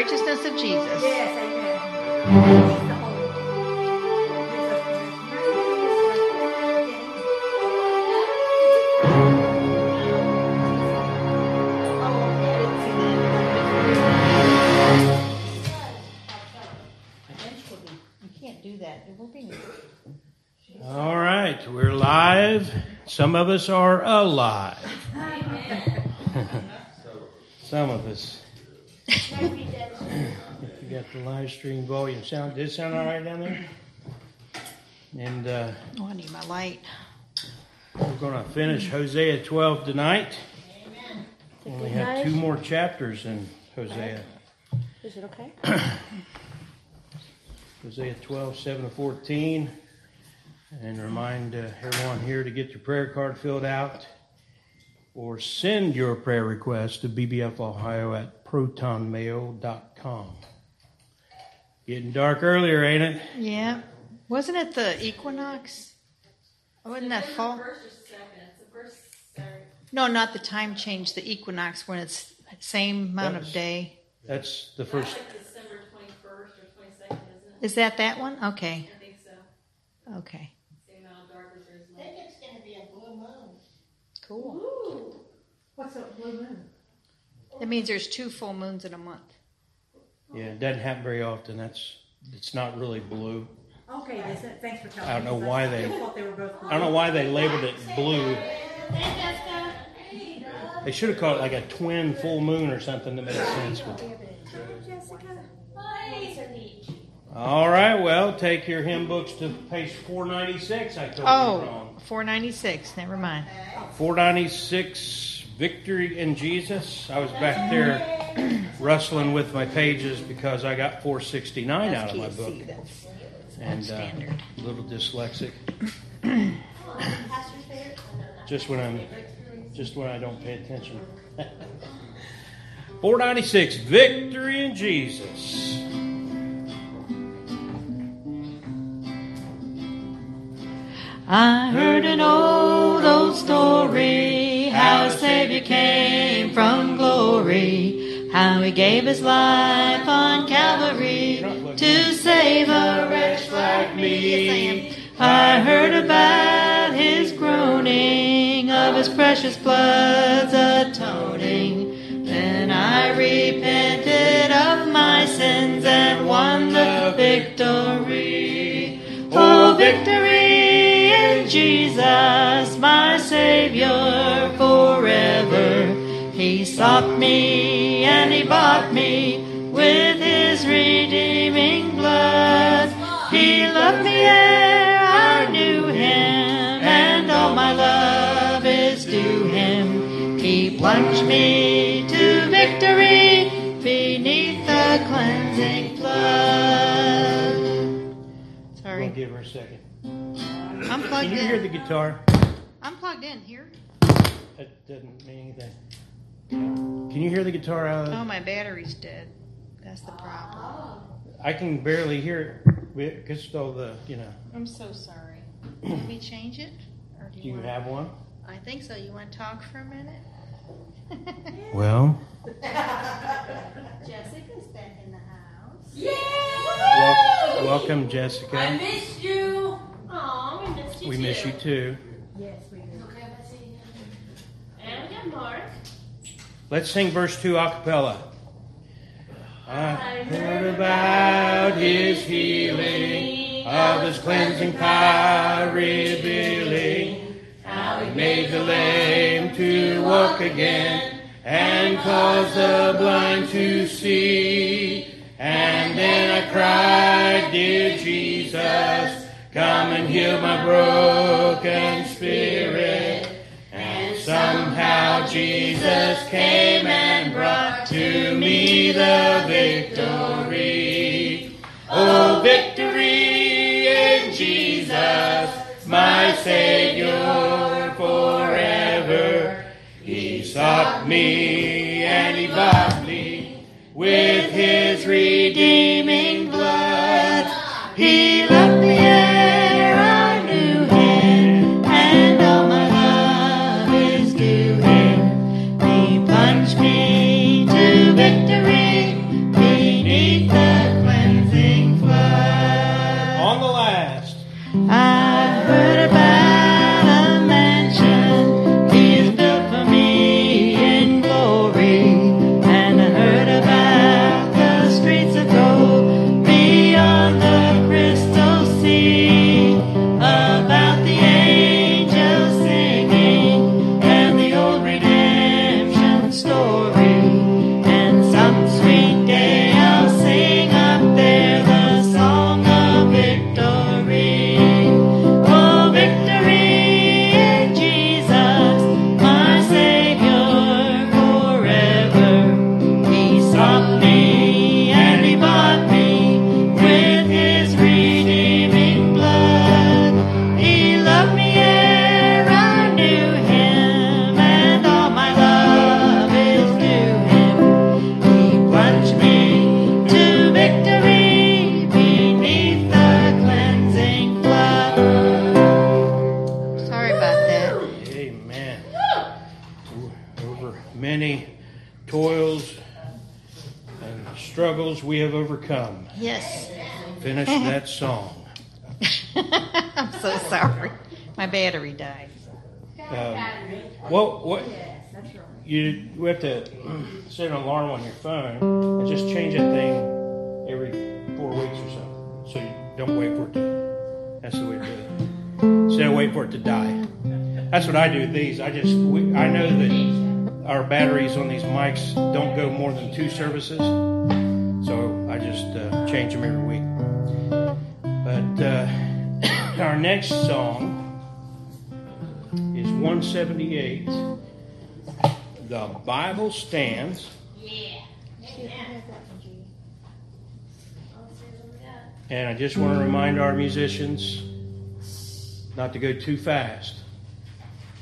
righteousness of Jesus. Yes, amen. He's the Holy One. You can't do that. We're being All right, we're live. Some of us are alive. Some of us. You got the live stream volume sound. Did it sound all right down there? And uh, Oh, I need my light. we're going to finish Hosea 12 tonight. Only have two more chapters in Hosea. Is it okay? Hosea 12, 7 to 14. And remind uh, everyone here to get your prayer card filled out or send your prayer request to bbfohio at protonmail.com. Getting dark earlier, ain't it? Yeah. Wasn't it the equinox? Wasn't that fall? First or second? It's the first Saturday. No, not the time change. The equinox when it's same amount That's- of day. That's the That's first. like December twenty-first or twenty-second, isn't it? Is that that one? Okay. I think so. Okay. Same amount of dark as there is I think it's gonna be a blue moon. Cool. What's a blue moon? That means there's two full moons in a month. Yeah, it doesn't happen very often. That's it's not really blue. Okay, that's. Thanks for telling me. I don't know why they- I thought they were both blue. I don't know why they labeled it blue. Hey, Jessica. They should have called it like a twin full moon or something that made sense. But All right, well, take your hymn books to page 496. I told you Oh, wrong. 496. Never mind. 496, Victory in Jesus. I was back there rustling with my pages because I got 469 out of my book. And uh, a little dyslexic. just when I'm, just when I don't pay attention. 496, Victory in Jesus. I heard an old, old story how a Savior came from glory, how he gave his life on Calvary to save a wretch like me. I heard about his groaning, of his precious blood's atoning. Then I repented of my sins and won the victory. Oh, victory in Jesus, my Savior. He sought me and he bought me with his redeeming blood. He loved me ere I knew him, and all my love is due him. He plunged me to victory beneath the cleansing flood. I'll Sorry, give her a second. I'm Can plugged you hear the in. guitar? I'm plugged in here. That doesn't mean anything. Can you hear the guitar out of Oh, my battery's dead. That's the problem. I can barely hear it because of the, you know. I'm so sorry. Can we change it? Or do Do you want- have one? I think so. You want to talk for a minute? Well, Jessica's back in the house. wel- welcome, Jessica. I missed you. Aw, we missed you We too. miss you too. Yes, we do. Okay, let's see. And we got Mark. Let's sing verse 2 a cappella. I heard about his healing, of his cleansing power revealing, how he made the lame to walk again, and caused the blind to see. And then I cried, Dear Jesus, come and heal my broken spirit. Somehow Jesus came and brought to me the victory. Oh, victory in Jesus, what what Yes, that's right. you we have to set an alarm on your phone and just change that thing every four weeks or so, so you don't wait for it to. That's the way to do it. Instead of wait for it to die. That's what I do with these. I just we, I know that our batteries on these mics don't go more than two services, so I just uh, change them every week. But uh, our next song 178. The Bible stands, and I just want to remind our musicians not to go too fast,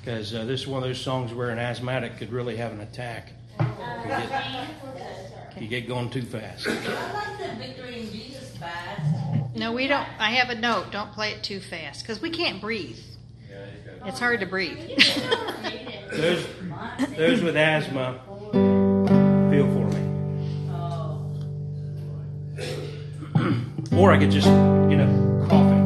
because uh, this is one of those songs where an asthmatic could really have an attack. You get, you get going too fast. No, we don't. I have a note. Don't play it too fast because we can't breathe. It's hard to breathe. Those, those with asthma, feel for me. Or I could just, you know, cough have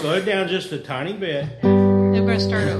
slow it down just a tiny bit. We're going to start over.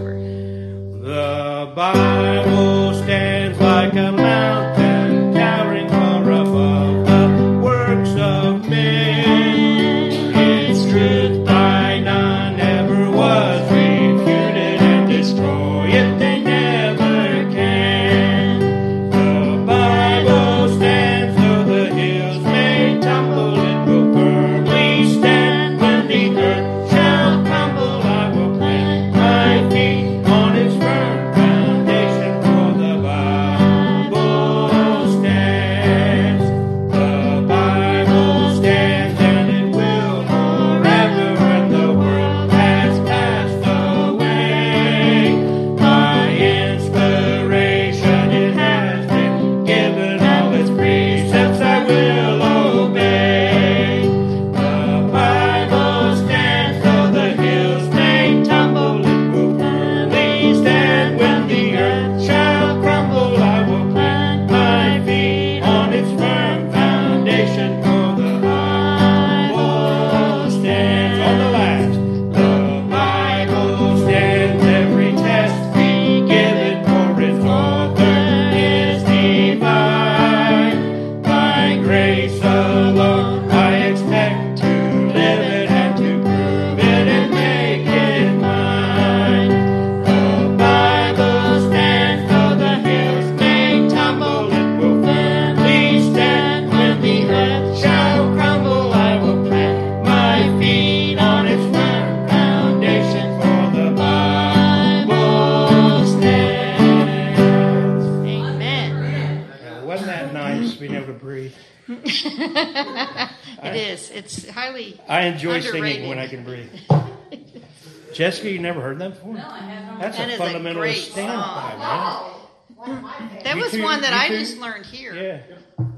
I enjoy Underrated. singing when I can breathe. Jessica, you never heard that before? No, I have not. That's That a is a fundamentalist great standpoint, man. That You was too- one that I too? just learned here. Yeah.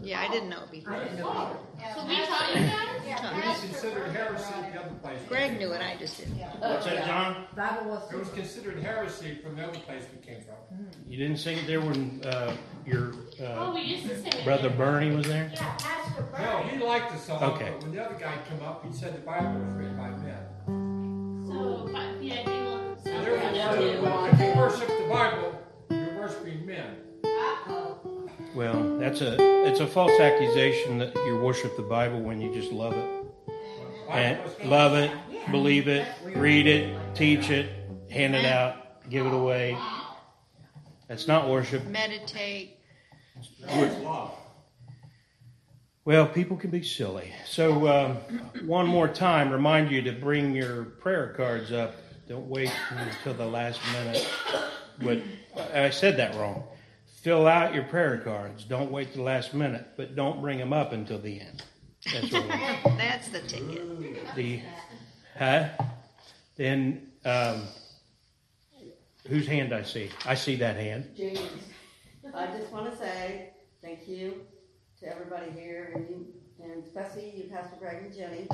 Yeah, I didn't know it before. So we taught you guys? It was considered heresy the other place. Greg knew it. I just didn't. What's that, John? Bible was It was considered heresy from the other place we came from. You didn't sing it there when uh, your Oh, uh, we used to sing it. brother Bernie was there? Yeah, Pastor No, Bernie. he liked the song, Okay. but when the other guy came up, he said the Bible was written by men. So, but, yeah, he looked. And there was, if you worship the Bible, you're worshiping men. Well, that's a it's a false accusation that you worship the Bible when you just love it. and love it, believe it, read it, teach it, hand it out, give it away. That's not worship. Meditate. Well, people can be silly. So, um, one more time, remind you to bring your prayer cards up. Don't wait until the last minute. But I said that wrong. Fill out your prayer cards. Don't wait the last minute, but don't bring them up until the end. That's That's the ticket. the huh? Then um, whose hand I see? I see that hand. James, I just want to say thank you to everybody here, and you, and especially you, Pastor Greg and Jenny,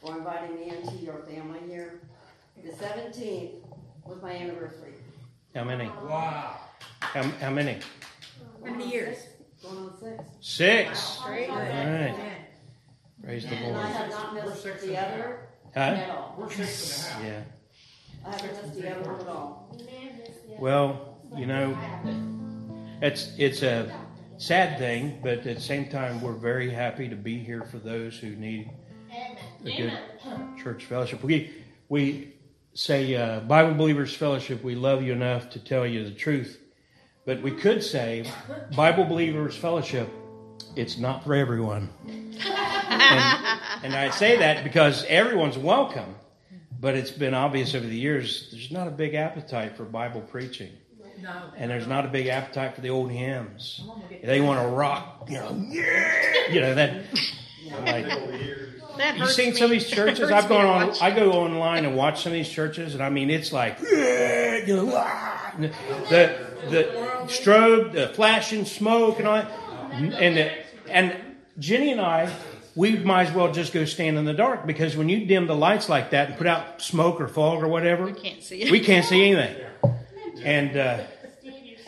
for inviting me into your family here. The 17th was my anniversary. How many? Wow. How, how many? How many years? Going on six. Six. Great. All right. Praise the And I have not missed six the other Huh? at all. We're six and a half. Yeah. I haven't missed the other one at all. Well, you know, it's it's a sad thing, but at the same time, we're very happy to be here for those who need a good church fellowship. We we say uh, Bible Believers Fellowship. We love you enough to tell you the truth, but we could say Bible Believers Fellowship. It's not for everyone, and, and I say that because everyone's welcome. But it's been obvious over the years there's not a big appetite for Bible preaching. No. And there's not a big appetite for the old hymns. They want to rock, you know, yeah, you know that. I'm like, That you hurts seen me. some of these churches? I've gone on. watch. I go online and watch some of these churches, and I mean, it's like yeah, you know, ah, the the strobe, the flashing smoke, and all that. And the, and Jenny and I, we might as well just go stand in the dark because when you dim the lights like that and put out smoke or fog or whatever, we Can't see it. we can't see anything. And uh,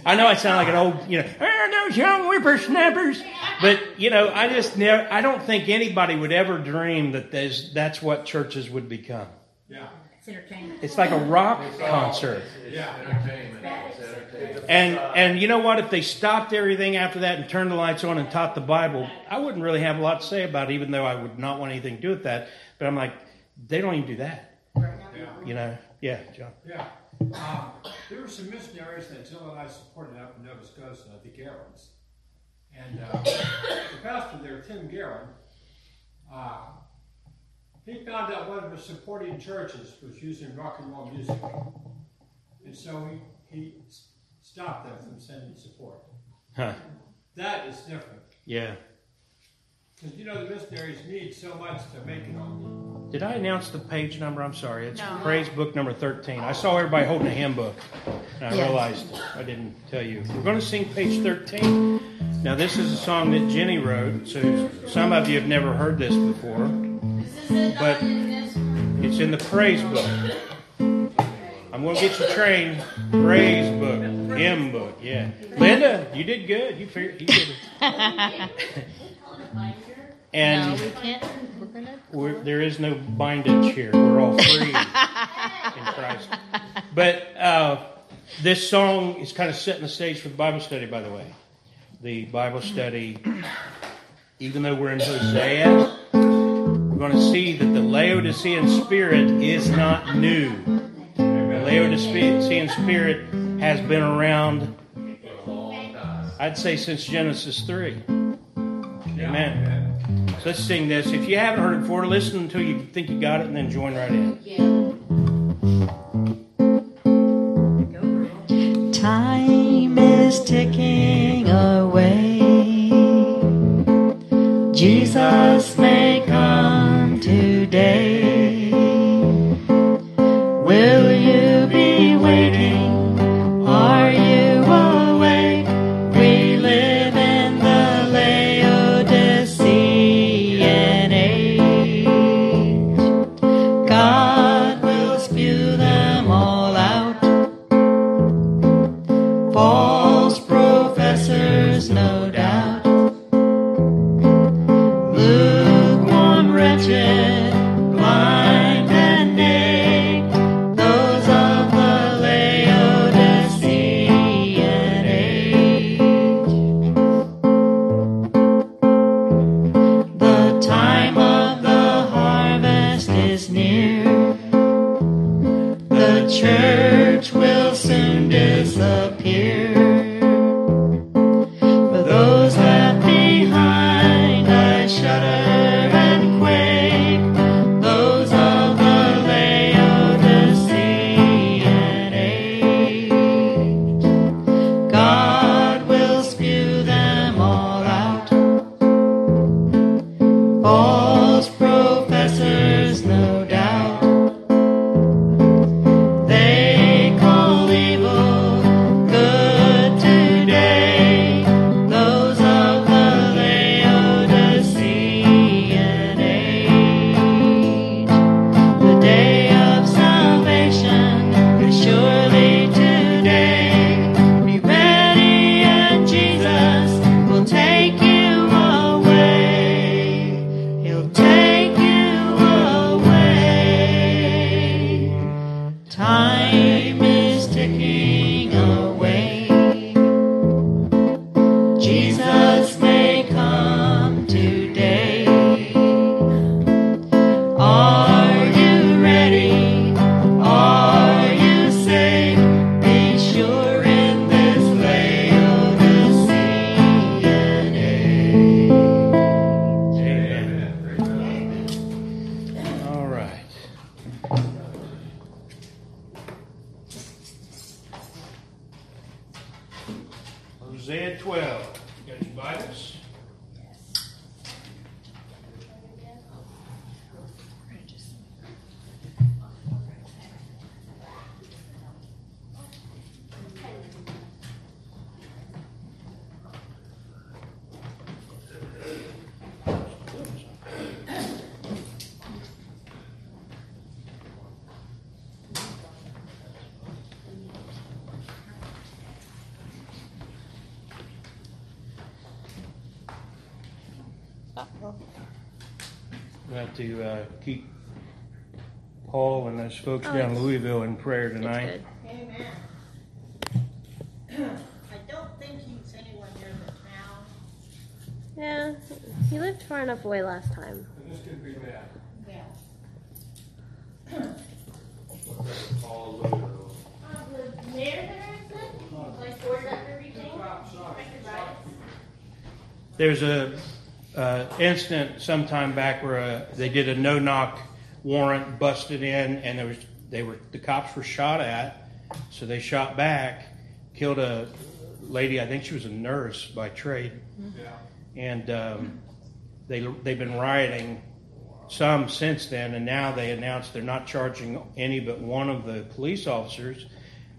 I know I sound like an old, you know, "Ah, those young whippersnappers. But you know, I just never. I don't think anybody would ever dream that that's what churches would become. Yeah. It's entertainment. It's like a rock concert. Yeah. entertainment. And and you know what? If they stopped everything after that and turned the lights on and taught the Bible, I wouldn't really have a lot to say about it, even though I would not want anything to do with that. But I'm like, they don't even do that. You know? Yeah, John. Yeah. Um, there were some missionaries that Jill and I supported up in Nova Scotia, the Garons. And uh, the pastor there, Tim Garon, uh, he found out one of his supporting churches was using rock and roll music. And so he, he stopped them from sending support. Huh. That is different. Yeah. Because, you know, the missionaries need so much to make it on. Did I announce the page number? I'm sorry. It's No. Praise Book number 13. I saw everybody holding a hymn book, and I Yes. realized I didn't tell you. We're going to sing page 13. Now, this is a song that Jenny wrote, so some of you have never heard this before, but it's in the Praise Book. I'm going to get you trained. Praise Book, hymn book, yeah. Linda, you did good. You figured you did. And no, we can't. We're gonna. we're, there is no bondage here. We're all free in Christ. But uh, this song is kind of setting the stage for the Bible study, by the way. The Bible study, even though we're in Hosea, we're going to see that the Laodicean spirit is not new. The Laodicean spirit has been around, I'd say, since Genesis 3. Amen. So let's sing this. If you haven't heard it before, listen until you think you got it and then join right in. Time is ticking away. Jesus Z12. You got your Bibles? To uh, keep Paul and those folks Oh, down in it's- Louisville in prayer It's tonight. good. Amen. I don't think he's anywhere near the town. Yeah, he lived far enough away last time. This could be bad. Yeah. the mayor there, like for that everything. There's a uh, incident sometime back where uh, they did a no knock warrant, busted in, and there was they were the cops were shot at, so they shot back, killed a lady. I think she was a nurse by trade, Yeah. and um, they they've been rioting some since then, and now they announced they're not charging any but one of the police officers,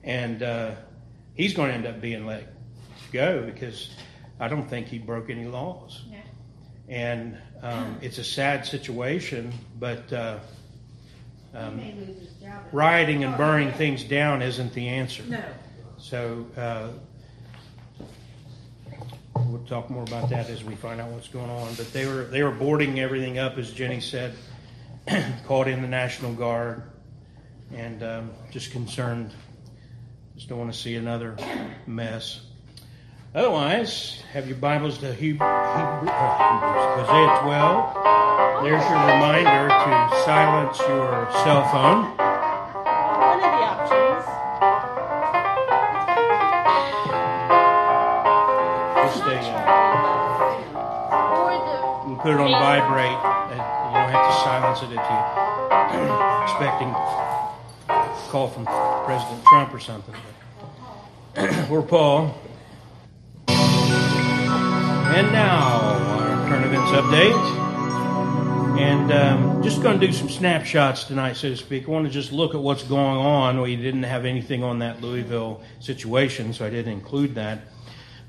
and uh, he's going to end up being let go because I don't think he broke any laws. And um, it's a sad situation, but uh, um, He may lose his job. rioting and burning things down isn't the answer. No. So uh, we'll talk more about that as we find out what's going on. But they were they were boarding everything up, as Jenny said, called in the National Guard, and um, just concerned. Just don't want to see another mess. Otherwise, have your Bibles to Hebrew, Hebrew, uh, Hebrews, Hosea 12. There's your reminder to silence your cell phone. One of the options. Just uh, You can put it on vibrate. and You don't have to silence it if you're expecting a call from President Trump or something. We're Paul. And now, our events update. And um, just going to do some snapshots tonight, so to speak. I want to just look at what's going on. We didn't have anything on that Louisville situation, so I didn't include that.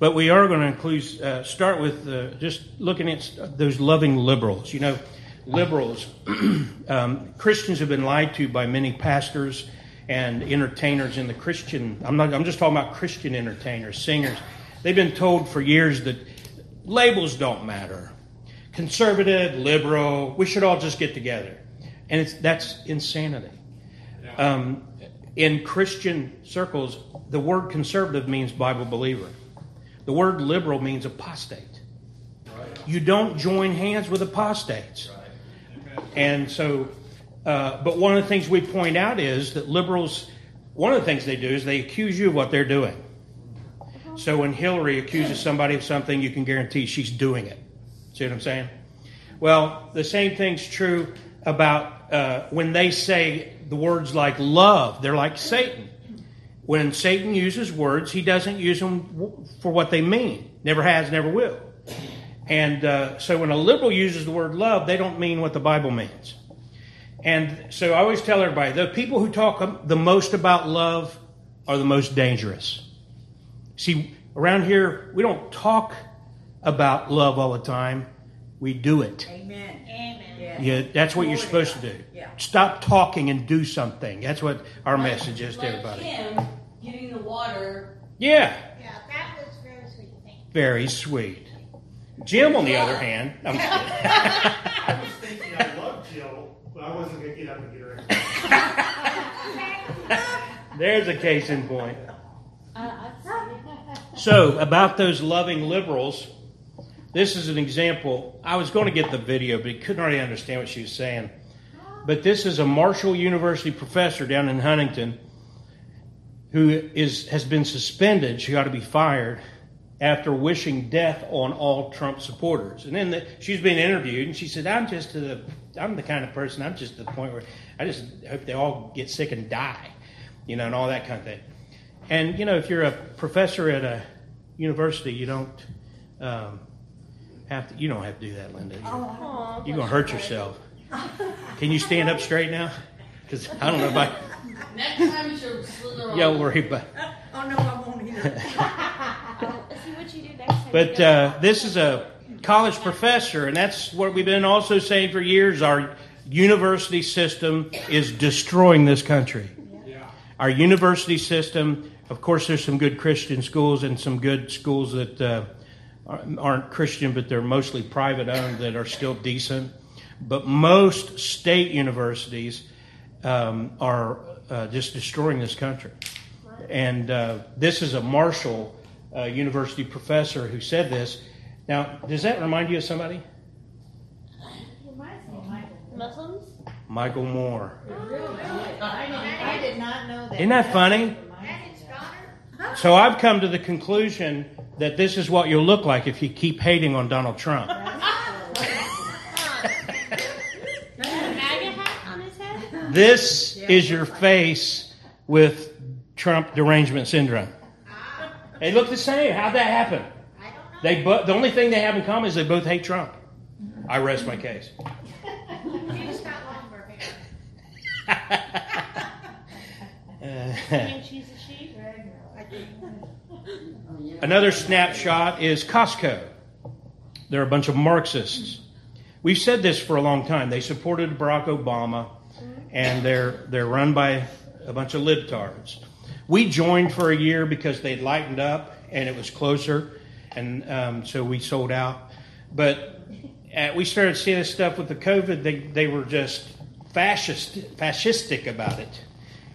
But we are going to include, uh, start with uh, just looking at those loving liberals. You know, liberals, um, Christians have been lied to by many pastors and entertainers in the Christian. I'm not. I'm just talking about Christian entertainers, singers. They've been told for years that labels don't matter. Conservative, liberal, we should all just get together, and it's that's insanity. Um, in Christian circles, the word conservative means Bible believer. The word liberal means apostate. You don't join hands with apostates. And so, uh, but one of the things we point out is that liberals, one of the things they do is they accuse you of what they're doing. So when Hillary accuses somebody of something, you can guarantee she's doing it. See what I'm saying? Well, the same thing's true about uh, when they say the words like love, they're like Satan. When Satan uses words, he doesn't use them for what they mean. Never has, never will. And uh, so when a liberal uses the word love, they don't mean what the Bible means. And so I always tell everybody the people who talk the most about love are the most dangerous. See, around here, we don't talk about love all the time, we do it. Amen. Amen. Yeah, that's what you're supposed to do. Yeah. Stop talking and do something. That's what our message is to Like everybody. him getting the water. Yeah, Yeah, that was very sweet. Thank very sweet. Jim, on the other hand, I'm just. I was thinking I loved Jill, but I wasn't going to get up and get her. There's a case in point. Uh, So, about those loving liberals, this is an example. I was going to get the video, but he couldn't really understand what she was saying. But this is a Marshall University professor down in Huntington who is has been suspended. She ought to be fired after wishing death on all Trump supporters. And then the, she's being interviewed, and she said, "I'm just the I'm the kind of person. I'm just to the point where I just hope they all get sick and die, you know, and all that kind of thing." And you know, if you're a professor at a university, you don't um, have to. You don't have to do that, Linda. You're, you're gonna hurt yourself. Can you stand up straight now? Because I don't know if I. Next time you should slither on. Yeah, worry about. Oh, no, I won't either. See what you do next time. But uh, this is a college professor, and that's what we've been also saying for years. Our university system is destroying this country. Our university system, of course, there's some good Christian schools and some good schools that uh, aren't Christian, but they're mostly private owned that are still decent. But most state universities um, are uh, just destroying this country. And uh, this is a Marshall uh, University professor who said this. Now, does that remind you of somebody? Reminds me of Michael. Muslims? Michael Moore. I did not know that. Isn't that funny? That's his daughter? So I've come to the conclusion that this is what you'll look like if you keep hating on Donald Trump. MAGA hat on his head? This is your face with Trump derangement syndrome. Ah. They look the same. How'd that happen? I don't know. They bo- the only thing they have in common is they both hate Trump. I rest my case. She just got longer hair. And she's Another snapshot is Costco. They're a bunch of Marxists. We've said this for a long time. They supported Barack Obama, and they're they're run by a bunch of libtards. We joined for a year because they'd lightened up and it was closer, and um, so we sold out. But uh, we started seeing this stuff with the COVID. They they were just fascist fascistic about it,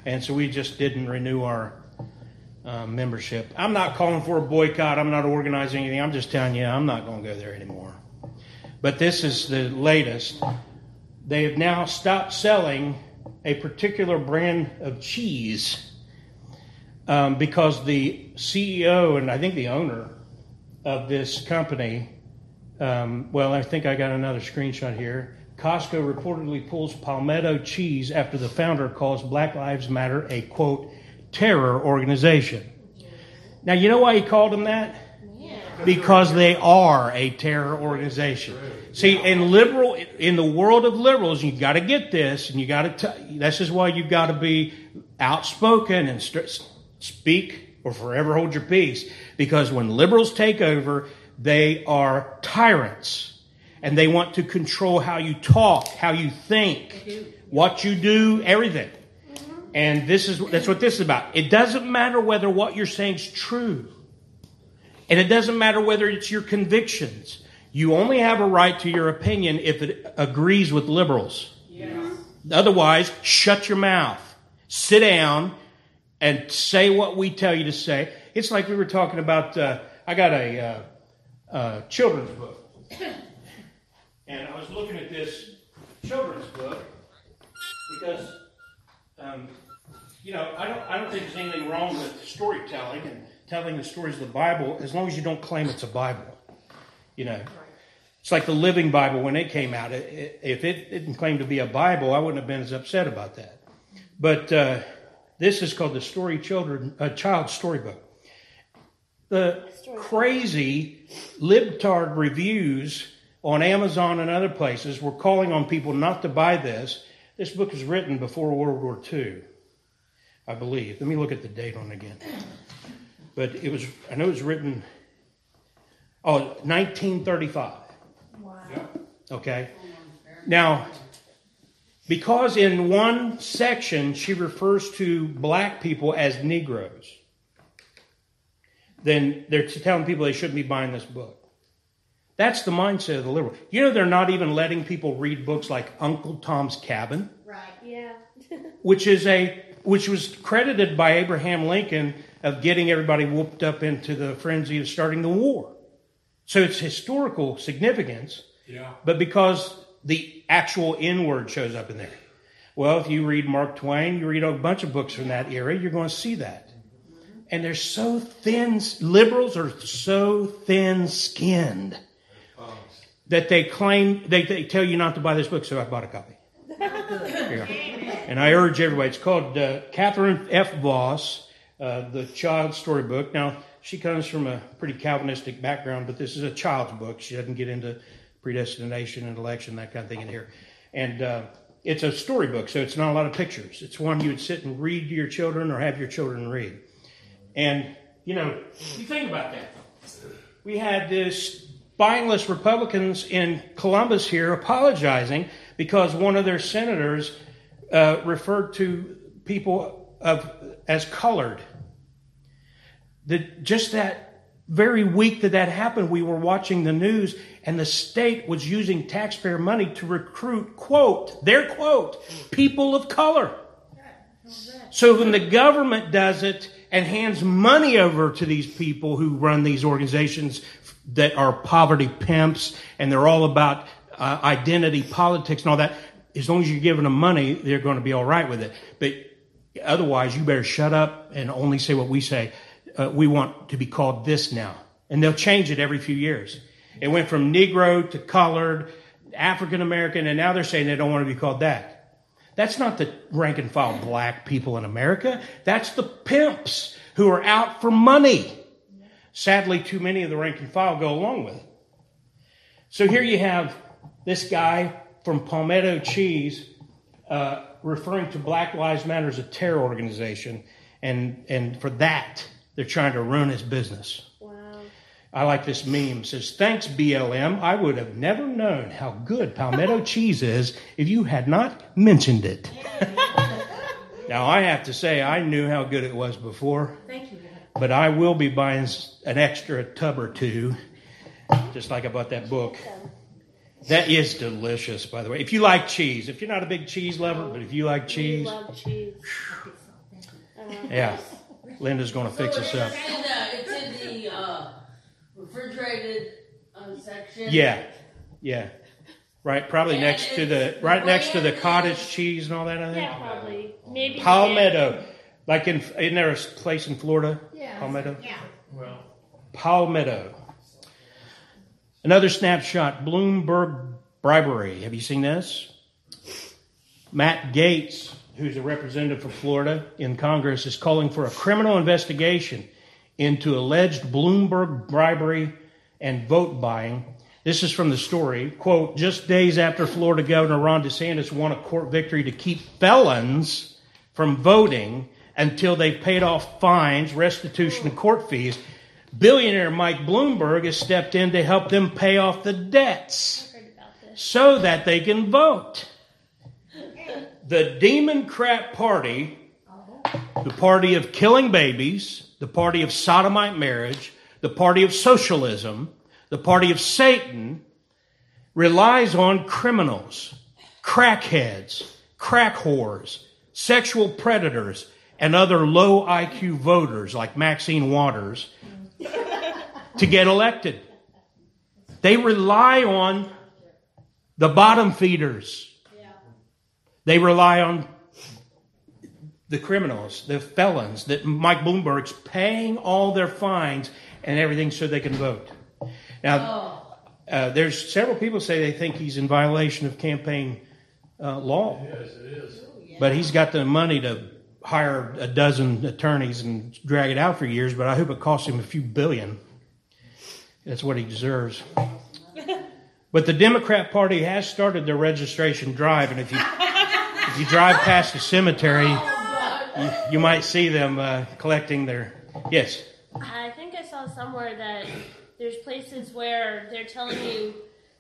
and so we just didn't renew our uh, membership. I'm not calling for a boycott. I'm not organizing anything. I'm just telling you, I'm not going to go there anymore. But this is the latest. They have now stopped selling a particular brand of cheese um, because the CEO and I think the owner of this company, um, well, I think I got another screenshot here. Costco reportedly pulls Palmetto cheese after the founder calls Black Lives Matter a quote terror organization. Now, you know why he called them that? Because they are a terror organization. See, in liberal, in the world of liberals, you got to get this, and you got to. This is why you've got to be outspoken and st- speak or forever hold your peace. Because when liberals take over, they are tyrants, and they want to control how you talk, how you think, what you do, everything. And this is that's what this is about. It doesn't matter whether what you're saying is true. And it doesn't matter whether it's your convictions. You only have a right to your opinion if it agrees with liberals. Otherwise, shut your mouth. Sit down and say what we tell you to say. It's like we were talking about. Uh, I got a uh, uh, children's book, and I was looking at this children's book because um, you know, I don't, I don't think there's anything wrong with storytelling and telling the stories of the Bible as long as you don't claim it's a Bible. You know, it's like the Living Bible when it came out. It, it, if it didn't claim to be a Bible, I wouldn't have been as upset about that. But uh, this is called the Story Children, uh, Child Storybook. the crazy libtard reviews on Amazon and other places were calling on people not to buy this. This book was written before World War II, I believe. Let me look at the date on it again. But it was, I know it was written, oh, 1935. Okay? Now, because in one section she refers to black people as Negroes, then they're telling people they shouldn't be buying this book. That's the mindset of the liberal. You know, they're not even letting people read books like Uncle Tom's Cabin, Right. Yeah. which is a which was credited by Abraham Lincoln of getting everybody whooped up into the frenzy of starting the war. So it's historical significance, Yeah. but because the actual N word shows up in there. Well, if you read Mark Twain, you read a bunch of books from that era, you're going to see that. And they're so thin, liberals are so thin skinned that they claim, they, they tell you not to buy this book, so I bought a copy. And I urge everybody, it's called uh, Catherine F. Vos, uh, the child story book. Now, she comes from a pretty Calvinistic background, but this is a child's book. She doesn't get into predestination and election, that kind of thing in here. And uh, it's a storybook, so it's not a lot of pictures. It's one you would sit and read to your children or have your children read. And, you know, you think about that. We had this spineless Republicans in Columbus here apologizing because one of their senators uh, referred to people of as colored. That just that very week that that happened, we were watching the news, and the state was using taxpayer money to recruit quote their quote people of color. So when the government does it and hands money over to these people who run these organizations that are poverty pimps and they're all about uh, identity politics and all that, as long as you're giving them money, they're going to be all right with it. But otherwise, you better shut up and only say what we say. Uh, we want to be called this now. And they'll change it every few years. It went from Negro to colored, African American, and now they're saying they don't want to be called that. That's not the rank and file black people in America. That's the pimps who are out for money. Sadly, too many of the rank and file go along with it. So here you have this guy from Palmetto Cheese uh, referring to Black Lives Matter as a terror organization, and and for that they're trying to ruin his business. Wow. I like this meme. It says, Thanks, BLM. I would have never known how good palmetto cheese is if you had not mentioned it. now, I have to say, I knew how good it was before, Thank you. but I will be buying an extra tub or two, just like I bought that book. That is delicious, by the way. If you like cheese, if you're not a big cheese lover, but if you like cheese, Love cheese. yeah, Linda's going to fix us up. It's in the, it's in the uh, refrigerated uh, section. Yeah, yeah. Right, probably Yeah, next to the it's- right next to the cottage cheese and all that. I think Yeah, probably. Maybe. Palmetto, like in isn't there a place in Florida? Yeah. Palmetto. Yeah. Well, Palmetto. Another snapshot: Bloomberg bribery. Have you seen this? Matt Gaetz, who's a representative for Florida in Congress, is calling for a criminal investigation into alleged Bloomberg bribery and vote buying. This is from the story. Quote, just days after Florida Governor Ron DeSantis won a court victory to keep felons from voting until they paid off fines, restitution, and court fees, billionaire Mike Bloomberg has stepped in to help them pay off the debts so that they can vote. The Democrat Party, the party of killing babies, the party of sodomite marriage, the party of socialism, the party of Satan, relies on criminals, crackheads, crack whores, sexual predators, and other low IQ voters like Maxine Waters to get elected. They rely on the bottom feeders. They rely on the criminals, the felons that Mike Bloomberg's paying all their fines and everything so they can vote. Now, uh, there's several people say they think he's in violation of campaign uh, law, yes, it is. but he's got the money to hire a dozen attorneys and drag it out for years, but I hope it costs him a few billion. That's what he deserves. But the Democrat Party has started their registration drive, and if you if you drive past the cemetery, you, you might see them uh, collecting their yes. I think I saw somewhere that there's places where they're telling you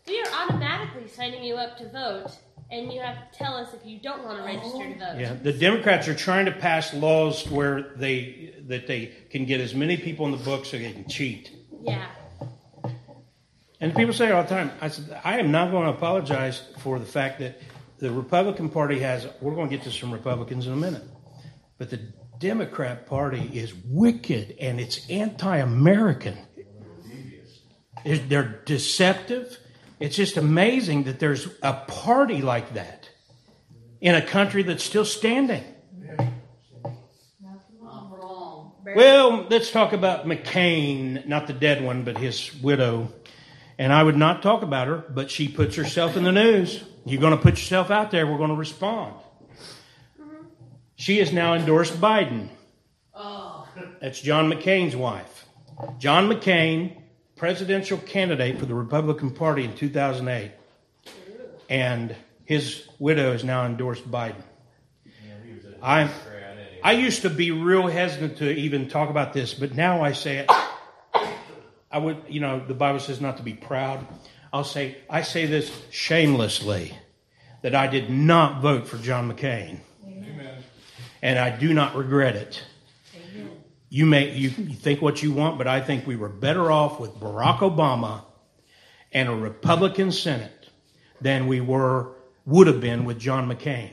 we are automatically signing you up to vote, and you have to tell us if you don't want to oh. register to vote. Yeah, the Democrats are trying to pass laws where they that they can get as many people in the book so they can cheat. Yeah. And people say all the time, I said, I am not going to apologize for the fact that the Republican Party has, we're going to get to some Republicans in a minute, but the Democrat Party is wicked and it's anti American. They're deceptive. It's just amazing that there's a party like that in a country that's still standing. Well, let's talk about McCain, not the dead one, but his widow. And I would not talk about her, but she puts herself in the news. You're going to put yourself out there, we're going to respond. She has now endorsed Biden. Oh, That's John McCain's wife. John McCain, presidential candidate for the Republican Party in 2008. And his widow has now endorsed Biden. I, I used to be real hesitant to even talk about this, but now I say it. I would, you know, the Bible says not to be proud. I'll say, I say this shamelessly that I did not vote for John McCain. And I do not regret it. You may you, think what you want, but I think we were better off with Barack Obama and a Republican Senate than we were would have been with John McCain.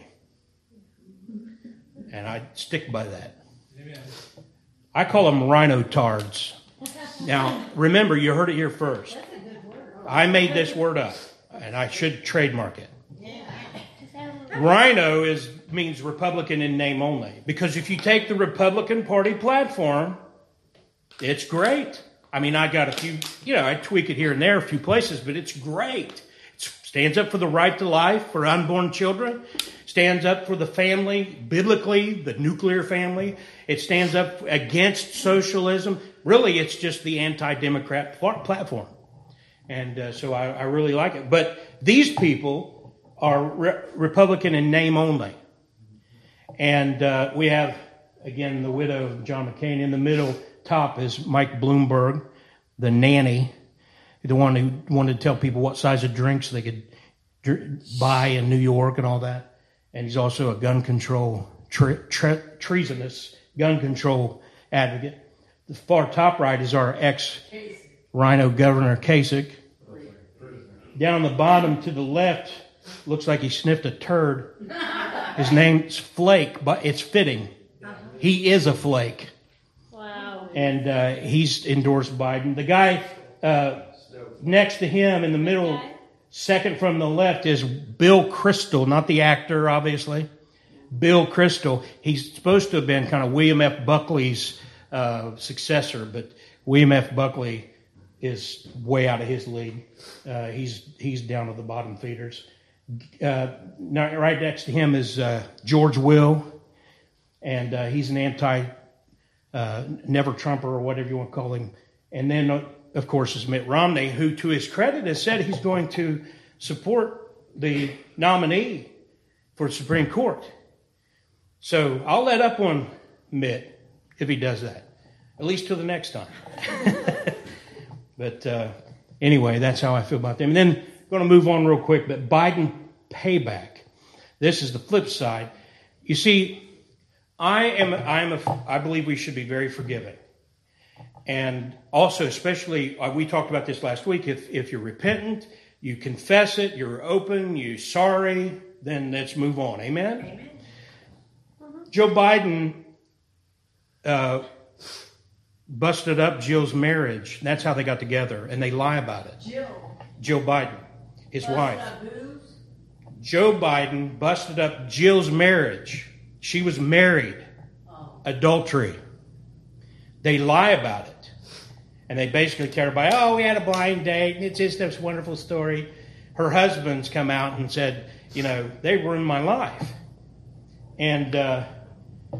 And I stick by that. I call them rhino tards. Now, remember, you heard it here first. I made this word up, and I should trademark it. RINO is means Republican in name only. Because if you take the Republican Party platform, it's great. I mean, I got a few, you know, I tweak it here and there a few places, but it's great. It stands up for the right to life for unborn children, stands up for the family, biblically, the nuclear family. It stands up against socialism. Really, it's just the anti Democrat platform. And uh, so I, I, really like it. But these people are re- Republican in name only. And uh, we have, again, the widow of John McCain. In the middle top is Mike Bloomberg, the nanny, the one who wanted to tell people what size of drinks they could dr- buy in New York and all that. And he's also a gun control, tre- tre- treasonous gun control advocate. The far top right is our ex RINO Governor Kasich. Down the bottom to the left, looks like he sniffed a turd. His name's Flake, but it's fitting. He is a flake. Wow. And uh, he's endorsed Biden. The guy uh, next to him in the middle, second from the left, is Bill Kristol, not the actor, obviously. Bill Kristol. He's supposed to have been kind of William F. Buckley's uh, successor, but William F. Buckley is way out of his league. Uh, he's he's down to the bottom feeders. Uh, right next to him is uh, George Will, and uh, he's an anti uh, never Trumper or whatever you want to call him. And then, uh, of course, is Mitt Romney, who, to his credit, has said he's going to support the nominee for Supreme Court. So I'll let up on Mitt if he does that, at least till the next time. but uh, anyway, that's how I feel about them. And then I'm going to move on real quick, but Biden payback. This is the flip side. You see, I am I am a, I believe we should be very forgiving. And also, especially, uh, we talked about this last week. If if you're repentant, you confess it, you're open, you're sorry, then let's move on. Amen. Amen. Joe Biden uh, busted up Jill's marriage. That's how they got together, and they lie about it. Jill. Joe Biden, his wife. Joe Biden busted up Jill's marriage. She was married. Oh. Adultery. They lie about it. And they basically tell everybody, oh, we had a blind date, and it's just this wonderful story. Her husband's come out and said, you know, they ruined my life. And uh,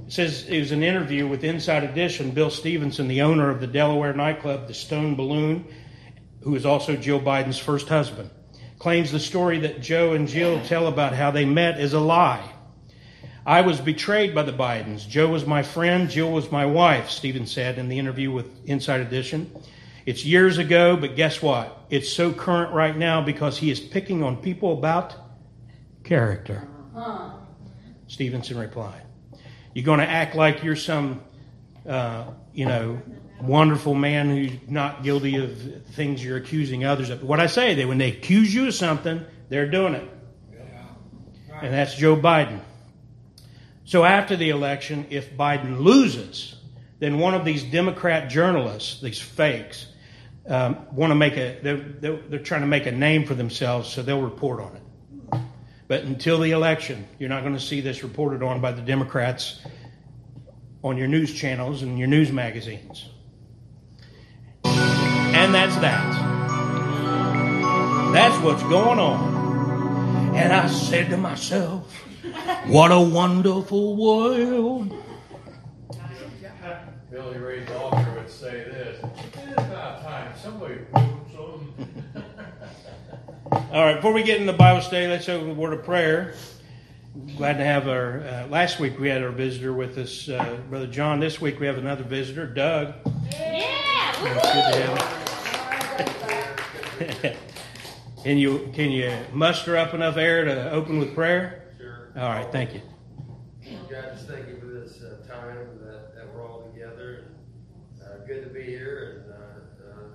It says it was an interview with Inside Edition. Bill Stevenson, the owner of the Delaware nightclub, the Stone Balloon, who is also Jill Biden's first husband, claims the story that Joe and Jill tell about how they met is a lie. I was betrayed by the Bidens. Joe was my friend, Jill was my wife, Stephen said in the interview with Inside Edition. It's years ago, but guess what? It's so current right now because he is picking on people about character. Huh. Stevenson replied. You're going to act like you're some, uh, you know, wonderful man who's not guilty of things you're accusing others of. What I say, they when they accuse you of something, they're doing it, and that's Joe Biden. So after the election, if Biden loses, then one of these Democrat journalists, these fakes, um, want to make a they're, they're, they're trying to make a name for themselves, so they'll report on it. But until the election, you're not going to see this reported on by the Democrats on your news channels and your news magazines. And that's that. That's what's going on. And I said to myself, what a wonderful world. Billy Ray Dalton would say this. It's about time somebody something. All right, before we get in the Bible study, let's open with a word of prayer. Glad to have our, uh, last week we had our visitor with us, uh, Brother John. This week we have another visitor, Doug. Yeah! It's good to have him. can you can you muster up enough air to open with prayer? Sure. All right, thank you. God, just thank you for this uh, time that, that we're all together. And, uh, good to be here and uh, uh,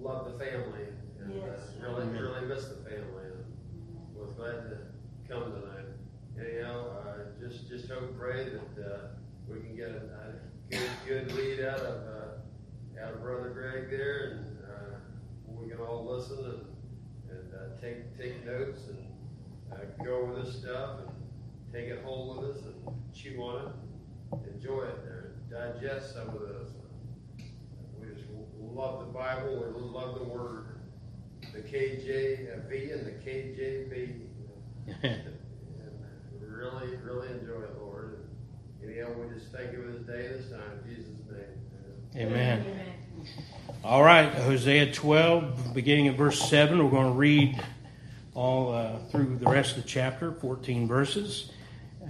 love the family. And, Yes. uh, really, really miss the family. And was glad to come tonight. Anyhow, uh, just just hope and pray that uh, we can get a, a good, good lead out of uh, out of Brother Greg there, and uh, we can all listen and and uh, take take notes and uh, go over this stuff and take it home with us and chew on it, enjoy it, and digest some of this. We just love the Bible, we love the Word, the KJV and the KJV. and really, really enjoy it, Lord. And anyhow, we just thank you for this day, this time, in Jesus' name. Amen. All right, Hosea 12, beginning at verse 7. We're going to read all uh, through the rest of the chapter, 14 verses.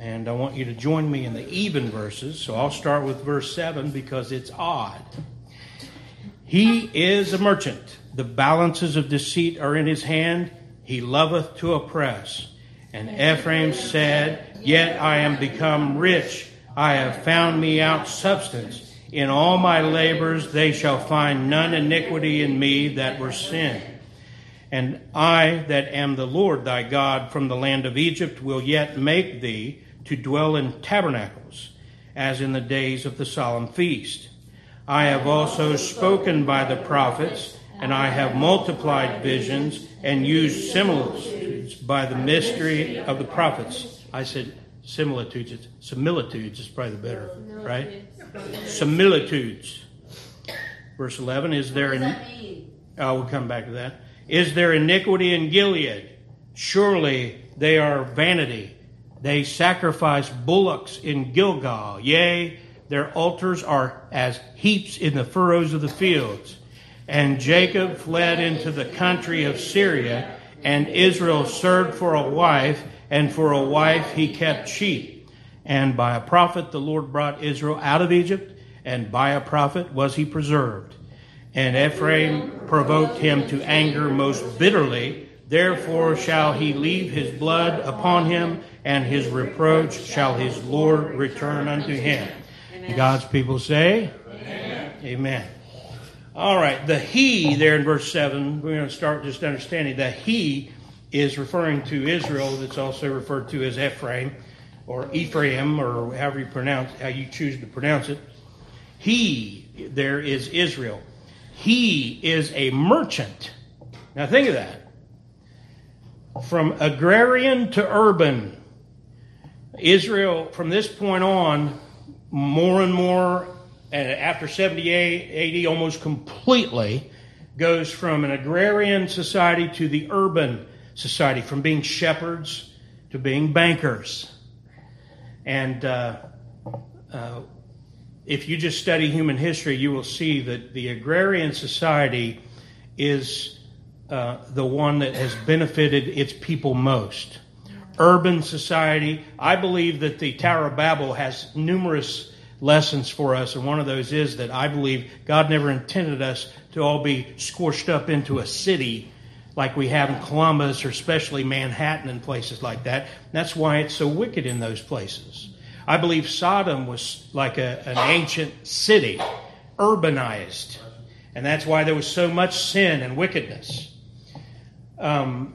And I want you to join me in the even verses. So I'll start with verse 7 because it's odd. He is a merchant. The balances of deceit are in his hand. He loveth to oppress. And Ephraim said, Yet I am become rich. I have found me out substance. In all my labors they shall find none iniquity in me that were sin. And I, that am the Lord thy God from the land of Egypt, will yet make thee to dwell in tabernacles, as in the days of the solemn feast. I have also spoken by the prophets, and I have multiplied visions and used similitudes by the mystery of the prophets. I said similitudes, similitudes is probably the better, right? Similitudes. Verse 11, is there What an. I will come back to that. Is there iniquity in Gilead? Surely they are vanity. They sacrifice bullocks in Gilgal. Yea, their altars are as heaps in the furrows of the fields. And Jacob fled into the country of Syria, and Israel served for a wife, and for a wife he kept sheep. And by a prophet the Lord brought Israel out of Egypt, and by a prophet was he preserved. And Ephraim provoked him to anger most bitterly. Therefore shall he leave his blood upon him, and his reproach shall his Lord return unto him. God's people say, Amen. Amen. All right, the he there in verse 7, we're going to start just understanding that he is referring to Israel, that's also referred to as Ephraim or Ephraim or however you pronounce how you choose to pronounce it. He there is Israel. He is a merchant. Now think of that. From agrarian to urban, Israel from this point on, more and more, and after 78 AD, almost completely, goes from an agrarian society to the urban society, from being shepherds to being bankers. And uh, uh, if you just study human history, you will see that the agrarian society is uh, the one that has benefited its people most. Urban society, I believe that the Tower of Babel has numerous lessons for us, and one of those is that I believe God never intended us to all be squished up into a city like we have in Columbus or especially Manhattan and places like that. That's why it's so wicked in those places. I believe Sodom was like a, an ancient city, urbanized, and that's why there was so much sin and wickedness. Um,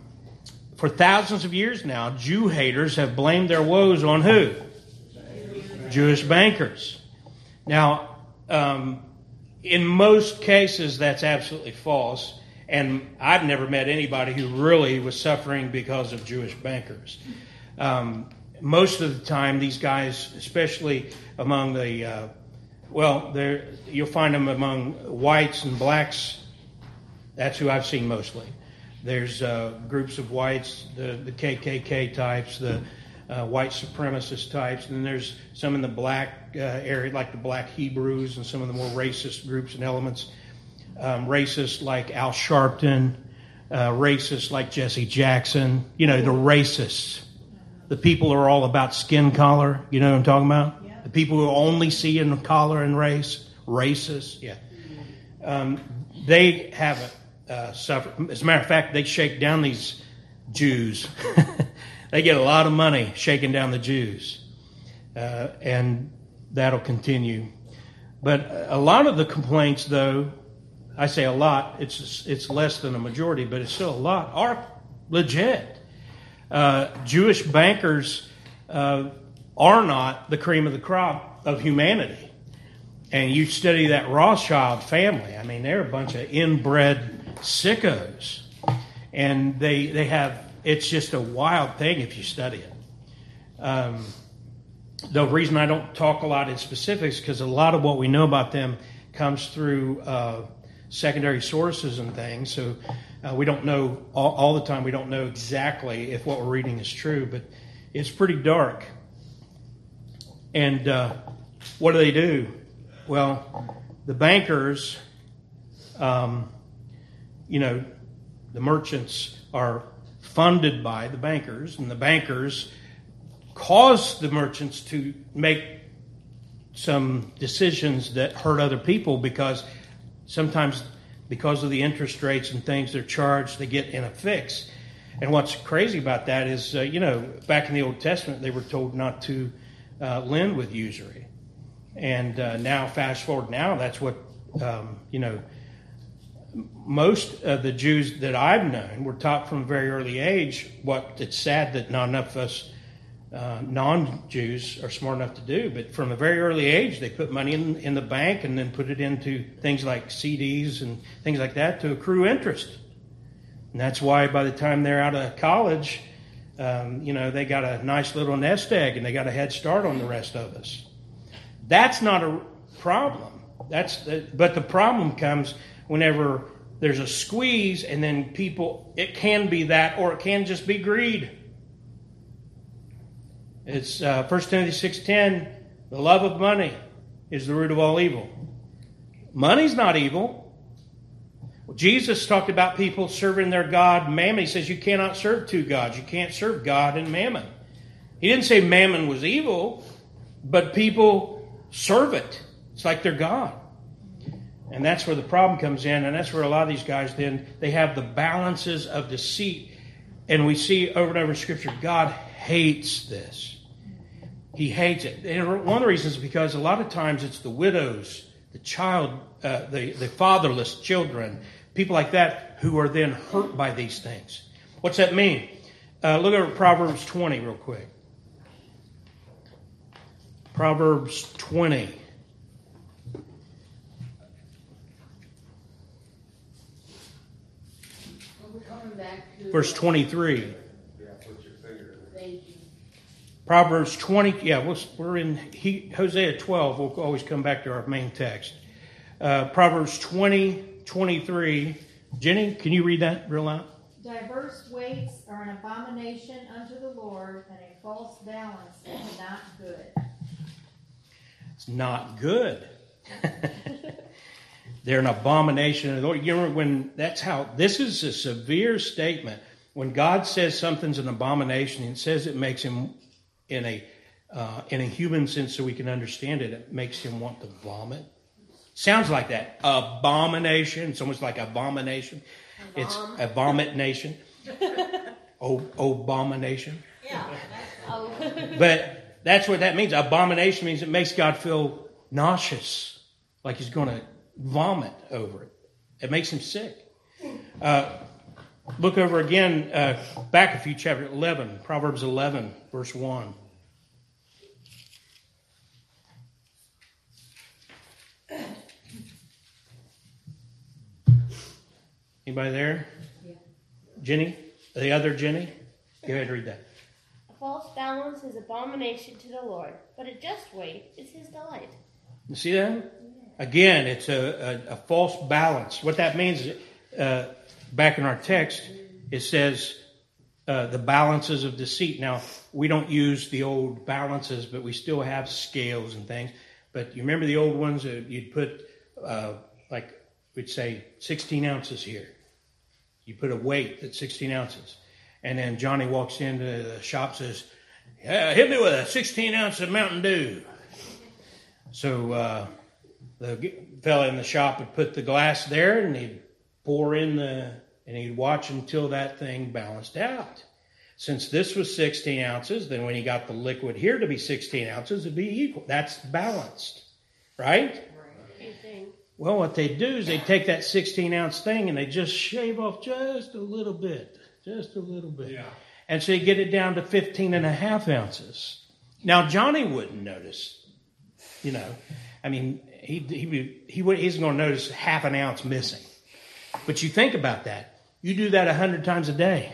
for thousands of years now, Jew haters have blamed their woes on who? Jewish bankers. Now, um, in most cases, that's absolutely false. And I've never met anybody who really was suffering because of Jewish bankers. Um, most of the time, these guys, especially among the, uh, well, you'll find them among whites and blacks. That's who I've seen mostly. There's uh, groups of whites, the, the KKK types, the uh, white supremacist types, and then there's some in the black uh, area, like the black Hebrews, and some of the more racist groups and elements. Um, racists like Al Sharpton, uh, racists like Jesse Jackson, you know, the racists. The people who are all about skin color, you know what I'm talking about? Yeah. The people who only see in color and race, racists, yeah. Um, they haven't uh, suffered. As a matter of fact, they shake down these Jews. they get a lot of money shaking down the Jews. Uh, and that'll continue. But a lot of the complaints, though, I say a lot, it's, it's less than a majority, but it's still a lot, are legit. Uh, Jewish bankers uh, are not the cream of the crop of humanity. And you study that Rothschild family, I mean, they're a bunch of inbred sickos. And they, they have, it's just a wild thing if you study it. Um, the reason I don't talk a lot in specifics because a lot of what we know about them comes through uh, secondary sources and things. So uh, we don't know all, all, the time. We don't know exactly if what we're reading is true, but it's pretty dark. And uh, what do they do? Well, the bankers, um, you know, the merchants are funded by the bankers, and the bankers cause the merchants to make some decisions that hurt other people because sometimes because of the interest rates and things they're charged, they get in a fix. And what's crazy about that is, uh, you know, back in the Old Testament, they were told not to uh, lend with usury. And uh, now, fast forward now, that's what, um, you know, most of the Jews that I've known were taught from a very early age what it's sad that not enough of us uh, non-Jews are smart enough to do. But from a very early age, they put money in, in the bank and then put it into things like CDs and things like that to accrue interest. And that's why by the time they're out of college, um, you know, they got a nice little nest egg and they got a head start on the rest of us. That's not a problem. That's the, but the problem comes whenever there's a squeeze and then people, it can be that or it can just be greed. It's uh, 1 Timothy 6.10, the love of money is the root of all evil. Money's not evil. Well, Jesus talked about people serving their God, mammon. He says you cannot serve two gods. You can't serve God and mammon. He didn't say mammon was evil, but people serve it. It's like their God. And that's where the problem comes in, and that's where a lot of these guys then they have the balances of deceit. And we see over and over in Scripture, God hates this. He hates it. And one of the reasons is because a lot of times it's the widows, the child, uh, the, the fatherless children, people like that who are then hurt by these things. What's that mean? Uh, look at Proverbs 20 real quick. Proverbs 20. Verse 23. Proverbs 20, yeah, we're in he, Hosea 12. We'll always come back to our main text. Uh, Proverbs 20, 23. Jenny, can you read that real loud? Diverse weights are an abomination unto the Lord, and a false balance is not good. It's not good. They're an abomination to the Lord. You remember when that's how this is a severe statement. When God says something's an abomination, it says it makes him in a uh, in a human sense so we can understand it, it makes him want to vomit. Sounds like that. Abomination. It's almost like abomination. It's a vomit nation. O- abomination. Yeah. But that's what that means. Abomination means it makes God feel nauseous, like he's going to vomit over it. It makes him sick. Uh, look over again, uh, back a few chapter 11, Proverbs 11, verse 1. Anybody there? Jenny? The other Jenny? Go ahead and read that. A false balance is abomination to the Lord, but a just weight is his delight. You see that? Again, it's a, a, a false balance. What that means is, uh, back in our text, it says uh, the balances of deceit. Now, we don't use the old balances, but we still have scales and things. But you remember the old ones? Uh, you'd put, uh, like, we'd say 16 ounces here. You put a weight that's 16 ounces. And then Johnny walks into the shop says, yeah, hit me with a 16 ounce of Mountain Dew. So uh, the fella in the shop would put the glass there and he'd pour in the, and he'd watch until that thing balanced out. Since this was 16 ounces, then when he got the liquid here to be 16 ounces, it'd be equal. That's balanced, right? Thing. Well, what they do is they take that 16 ounce thing and they just shave off just a little bit, just a little bit. Yeah. And so you get it down to 15 and a half ounces. Now, Johnny wouldn't notice, you know. I mean, he, he, he, would- he's going to notice half an ounce missing. But you think about that. You do that 100 times a day.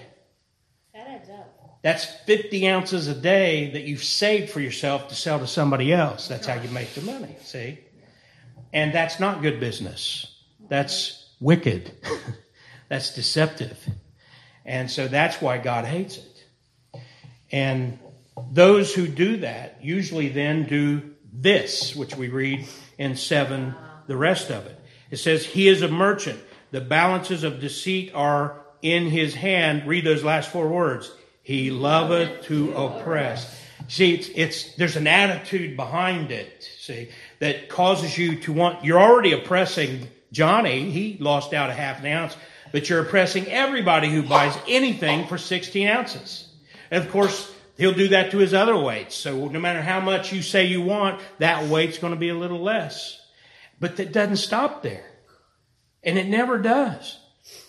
That adds up. That's 50 ounces a day that you've saved for yourself to sell to somebody else. That's how you make the money, see? And that's not good business. That's wicked. that's deceptive. And so that's why God hates it. And those who do that usually then do this, which we read in 7, the rest of it. It says, He is a merchant. The balances of deceit are in his hand. Read those last four words. He loveth to oppress. See, it's, it's, there's an attitude behind it, see, that causes you to want, you're already oppressing Johnny. He lost out a half an ounce, but you're oppressing everybody who buys anything for 16 ounces. And of course, he'll do that to his other weights. So no matter how much you say you want, that weight's going to be a little less. But that doesn't stop there. And it never does.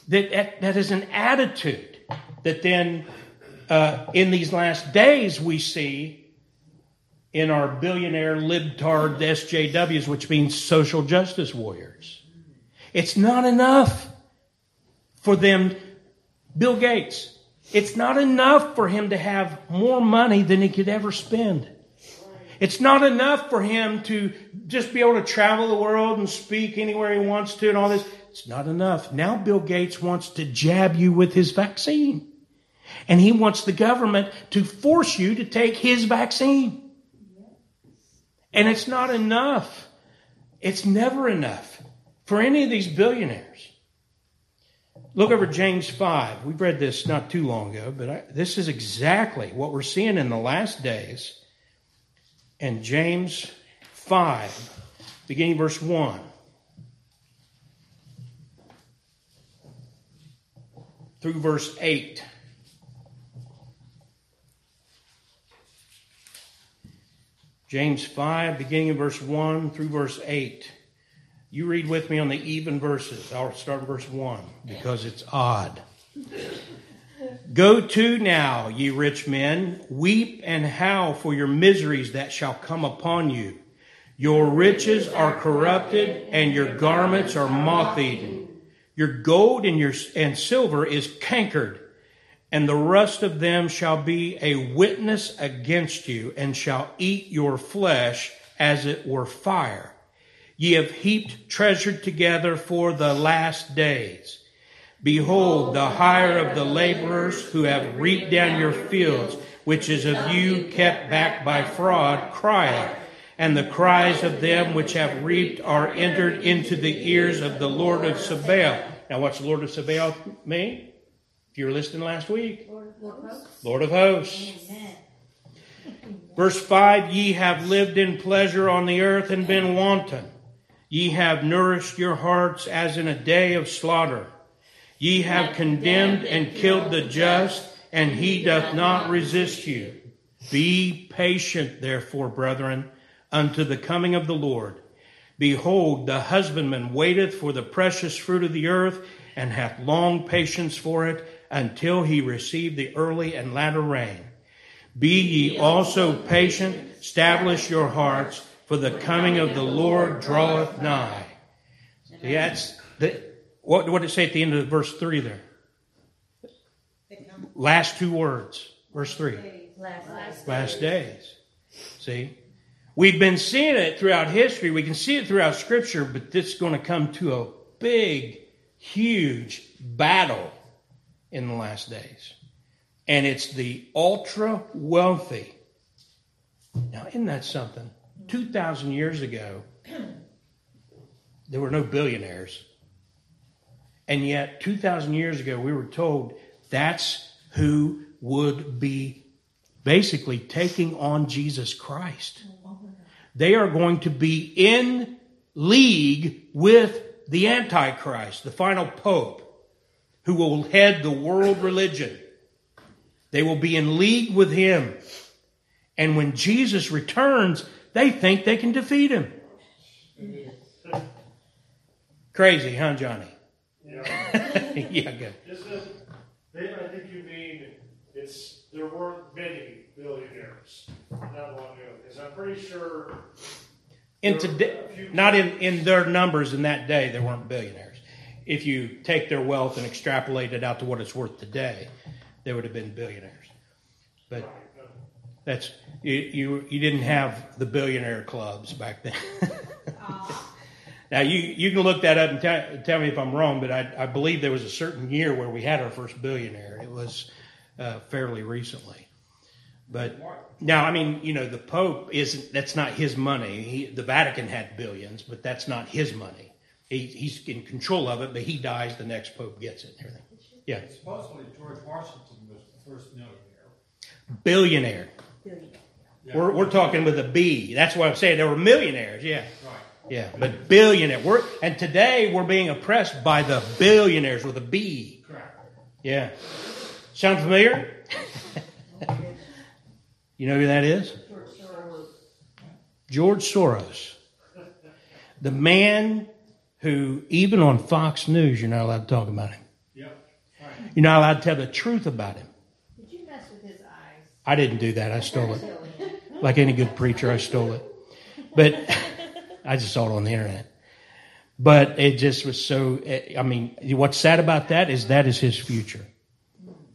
That, that, is an attitude that then, uh, in these last days, we see in our billionaire libtard SJWs, which means social justice warriors. It's not enough for them, Bill Gates, it's not enough for him to have more money than he could ever spend. It's not enough for him to just be able to travel the world and speak anywhere he wants to and all this. It's not enough. Now Bill Gates wants to jab you with his vaccine. And he wants the government to force you to take his vaccine. And it's not enough. It's never enough for any of these billionaires. Look over James 5. We've read this not too long ago, but I, this is exactly what we're seeing in the last days. And James 5, beginning verse 1. Through verse 8. James 5, beginning in verse 1 through verse 8. You read with me on the even verses. I'll start verse 1 because it's odd. Go to now, ye rich men, weep and howl for your miseries that shall come upon you. Your riches are corrupted, and your garments are moth eaten. Your gold and your and silver is cankered, and the rust of them shall be a witness against you, and shall eat your flesh as it were fire. Ye have heaped treasure together for the last days. Behold, the hire of the laborers who have reaped down your fields, which is of you kept back by fraud, crieth, and the cries of them which have reaped are entered into the ears of the Lord of Sabaoth. Now, what's the Lord of Sabaoth mean? If you were listening last week, Lord of hosts. Verse 5 Ye have lived in pleasure on the earth and been wanton. Ye have nourished your hearts as in a day of slaughter. Ye have condemned and killed the just, and he doth not resist you. Be patient, therefore, brethren, unto the coming of the Lord. Behold, the husbandman waiteth for the precious fruit of the earth, and hath long patience for it, until he receive the early and latter rain. Be ye also patient, establish your hearts, for the coming of the Lord draweth nigh. See, that's the, what, what did it say at the end of verse 3 there? Last two words, verse 3. Last, Last days. See? We've been seeing it throughout history. We can see it throughout Scripture, but this is going to come to a big, huge battle in the last days. And it's the ultra wealthy. Now, isn't that something? 2,000 years ago, there were no billionaires. And yet, 2,000 years ago, we were told that's who would be basically taking on Jesus Christ. They are going to be in league with the Antichrist, the final pope, who will head the world religion. They will be in league with him. And when Jesus returns, they think they can defeat him. Crazy, huh, Johnny? Yeah. yeah, good. Is I think you mean it's there weren't many billionaires not long ago. Because I'm pretty sure In today, not in, in their numbers in that day, there weren't billionaires. If you take their wealth and extrapolate it out to what it's worth today, there would have been billionaires. But that's you, you, you didn't have the billionaire clubs back then. now you, you can look that up and tell, tell me if I'm wrong, but I, I believe there was a certain year where we had our first billionaire. It was uh, fairly recently. But now, I mean, you know, the Pope isn't, that's not his money. He, the Vatican had billions, but that's not his money. He, he's in control of it, but he dies, the next Pope gets it and everything. Yeah. Supposedly George Washington was the first millionaire. Billionaire. Billionaire. We're, we're talking with a B. That's what I'm saying. There were millionaires, yeah. Right. Yeah, but billionaire. We're, and today we're being oppressed by the billionaires with a B. Correct. Yeah. Sound familiar? you know who that is? George Soros. The man who, even on Fox News, you're not allowed to talk about him. Yep. You're not allowed to tell the truth about him. Did you mess with his eyes? I didn't do that. I stole it. Like any good preacher, I stole it. But I just saw it on the internet. But it just was so, I mean, what's sad about that is that is his future.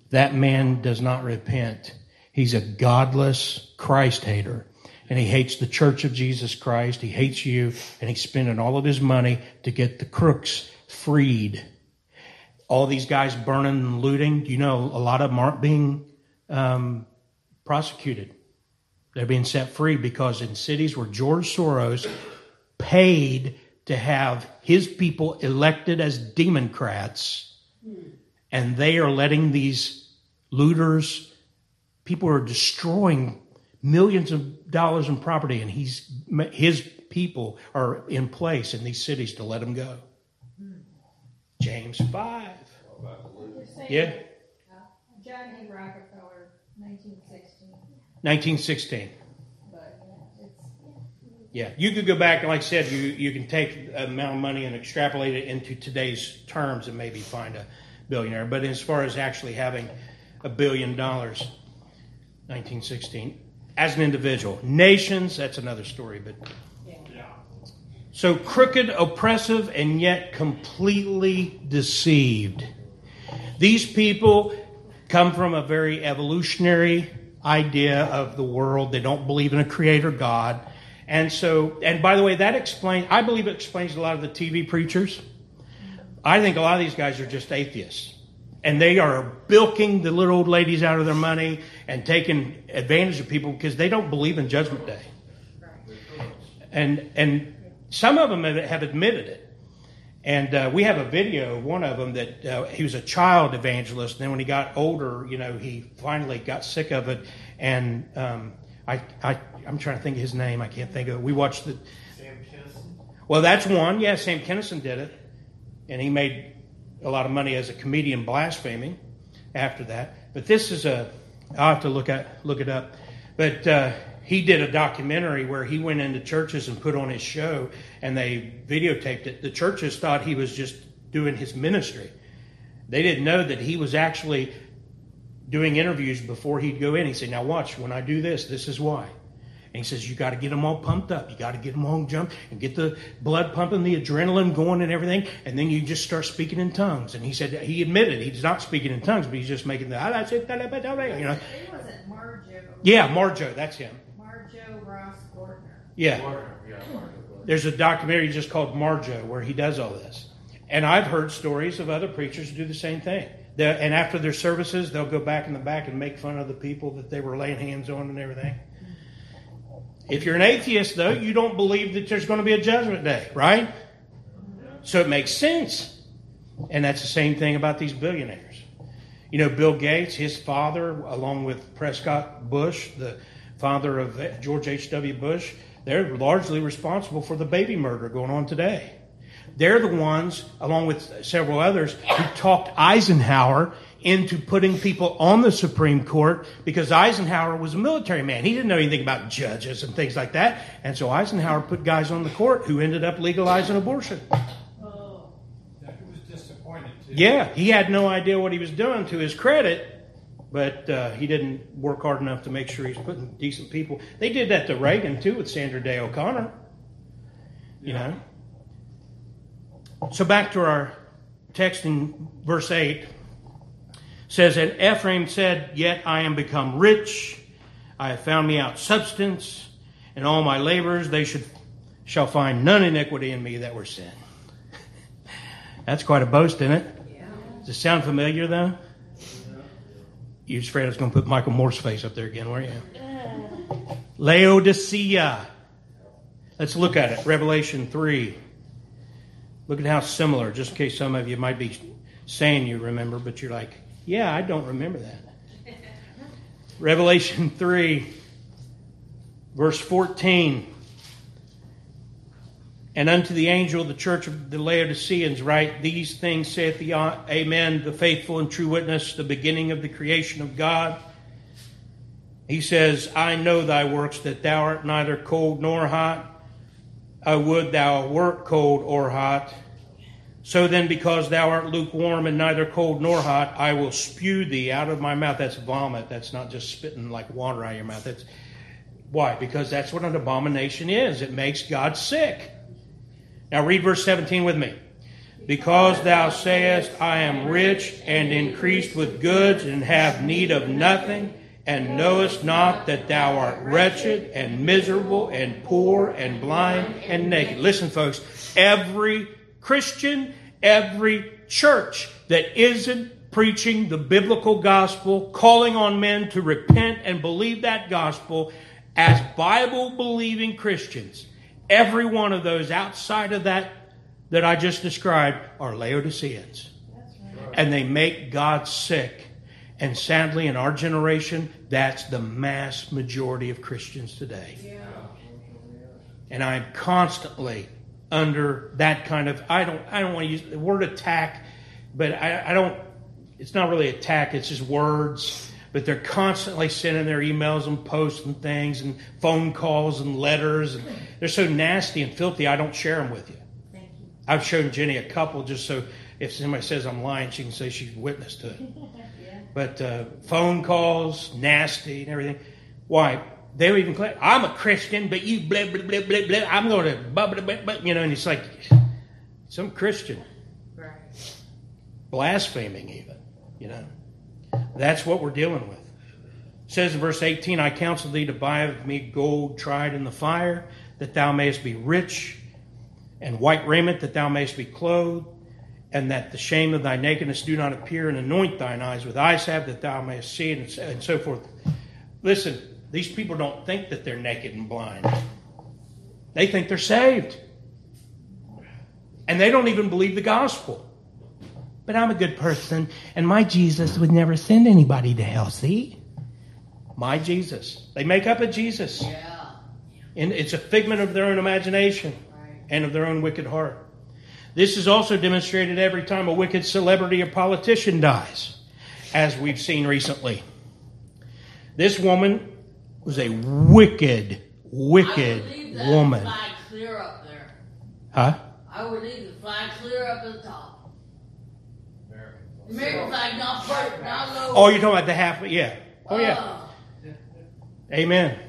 That man does not repent. He's a godless Christ hater. And he hates the church of Jesus Christ. He hates you. And he's spending all of his money to get the crooks freed. All these guys burning and looting, you know, a lot of them aren't being um, prosecuted. They're being set free because in cities where George Soros paid to have his people elected as democrats, and they are letting these looters, people are destroying millions of dollars in property, and he's his people are in place in these cities to let them go. James five. Yeah, John D. Rockefeller, 1916. 1916. Yeah, Yeah, you could go back and, like I said, you you can take the amount of money and extrapolate it into today's terms and maybe find a billionaire. But as far as actually having a billion dollars, 1916, as an individual, nations, that's another story. But Yeah. so crooked, oppressive, and yet completely deceived. These people come from a very evolutionary idea of the world. They don't believe in a creator God. And so, and by the way, that explains, I believe it explains a lot of the TV preachers. I think a lot of these guys are just atheists. And they are bilking the little old ladies out of their money and taking advantage of people because they don't believe in Judgment Day. and and some of them have, admitted it. And uh, we have a video of one of them that uh, he was a child evangelist. And then when he got older, you know, he finally got sick of it. And um, I, I, I'm trying to think of his name. I can't think of it. We watched the. Sam. Well, that's one. Yeah, Sam Kinison did it, and he made a lot of money as a comedian blaspheming after that. But this is a. I'll have to look at look it up. But uh, he did a documentary where he went into churches and put on his show, and they videotaped it. The churches thought he was just doing his ministry. They didn't know that he was actually doing interviews before he'd go in. He said, "Now watch. When I do this, this is why." And he says, "You got to get them all pumped up. You got to get them all jumped and get the blood pumping, the adrenaline going, and everything. And then you just start speaking in tongues." And he said he admitted he's not speaking in tongues, but he's just making the "Ah, you know. It wasn't Marjoe. Yeah, Marjoe, that's him. Marjoe Ross Gortner. Yeah. Martin, yeah, Martin. There's a documentary just called Marjoe where he does all this. And I've heard stories of other preachers do the same thing. they and after their services, they'll go back in the back and make fun of the people that they were laying hands on and everything. If you're an atheist, though, you don't believe that there's going to be a judgment day, right? So it makes sense. And that's the same thing about these billionaires. You know, Bill Gates, his father, along with Prescott Bush, the father of George H.W. Bush, they're largely responsible for the baby murder going on today. They're the ones, along with several others, who talked Eisenhower into putting people on the Supreme Court because Eisenhower was a military man. He didn't know anything about judges and things like that. And so Eisenhower put guys on the court who ended up legalizing abortion. That was disappointed too. Yeah, he had no idea what he was doing to his credit, but uh, he didn't work hard enough to make sure he's putting decent people. They did that to Reagan too with Sandra Day O'Connor. You know. So back to our text in verse eight says, And Ephraim said, Yet I am become rich, I have found me out substance, and all my labors they should shall find none iniquity in me that were sin. That's quite a boast, isn't it? Does it sound familiar though? You was afraid I was going to put Michael Moore's face up there again, weren't you? Yeah. Laodicea. Let's look at it. Revelation 3. Look at how similar, just in case some of you might be saying you remember, but you're like, yeah, I don't remember that. Revelation 3, verse 14. And unto the angel of the church of the Laodiceans write, These things saith the Amen, the faithful and true witness, the beginning of the creation of God. He says, I know thy works, that thou art neither cold nor hot. I would thou wert cold or hot. So then, because thou art lukewarm and neither cold nor hot, I will spew thee out of my mouth. That's vomit. That's not just spitting like water out of your mouth. That's why? Because that's what an abomination is. It makes God sick. Now read verse 17 with me. Because thou sayest, I am rich and increased with goods and have need of nothing, and knowest not that thou art wretched and miserable and poor and blind and naked. Listen, folks, every Christian, every church that isn't preaching the biblical gospel, calling on men to repent and believe that gospel as Bible believing Christians, every one of those outside of that that I just described are Laodiceans. And they make God sick. And sadly, in our generation, that's the mass majority of Christians today. And I'm constantly under that kind of I don't I don't want to use the word attack, but I, I don't it's not really attack, it's just words. But they're constantly sending their emails and posts and things and phone calls and letters. And they're so nasty and filthy, I don't share them with you. I've shown Jenny a couple just so if somebody says I'm lying, she can say she's witness to it. But uh, phone calls, nasty and everything. Why? They don't even I'm a Christian, but you blah, blah, blah, blah, blah. I'm going to, blah, blah, blah, blah, you know, and it's like some Christian. Blaspheming, even, you know. That's what we're dealing with. It says in verse 18, I counsel thee to buy of me gold tried in the fire, that thou mayest be rich, and white raiment, that thou mayest be clothed, and that the shame of thy nakedness do not appear, and anoint thine eyes with eye salve, that thou mayest see, and so forth. Listen, these people don't think that they're naked and blind. They think they're saved. And they don't even believe the gospel. But I'm a good person, and my Jesus would never send anybody to hell, see? My Jesus. They make up a Jesus. Yeah. And it's a figment of their own imagination and of their own wicked heart. This is also demonstrated every time a wicked celebrity or politician dies, as we've seen recently. This woman was a wicked, I wicked would leave that woman. flag clear up there. Huh? I would leave the flag clear up at the top. American flag, not front, not low. Oh, you're talking about the half? Yeah. Oh, yeah. Uh, Amen.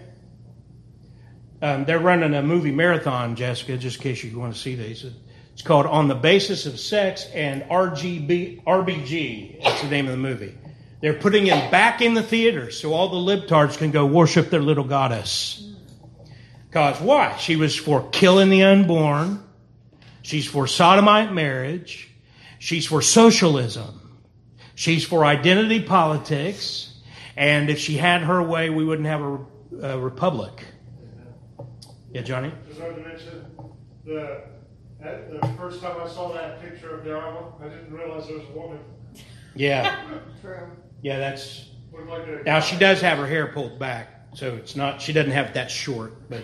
Um, they're running a movie marathon, Jessica, just in case you want to see these. It's called On the Basis of Sex and RGB, RBG. That's the name of the movie. They're putting him back in the theater so all the libtards can go worship their little goddess. Because why? She was for killing the unborn. She's for sodomite marriage. She's for socialism. She's for identity politics. And if she had her way, we wouldn't have a, a republic. Yeah, Johnny? Just wanted to mention, the, that, the first time I saw that picture of Darla, I didn't realize there was a woman. Yeah. True. Yeah, that's. Looked like a Now she does have her hair pulled back, so it's not. She doesn't have it that short, but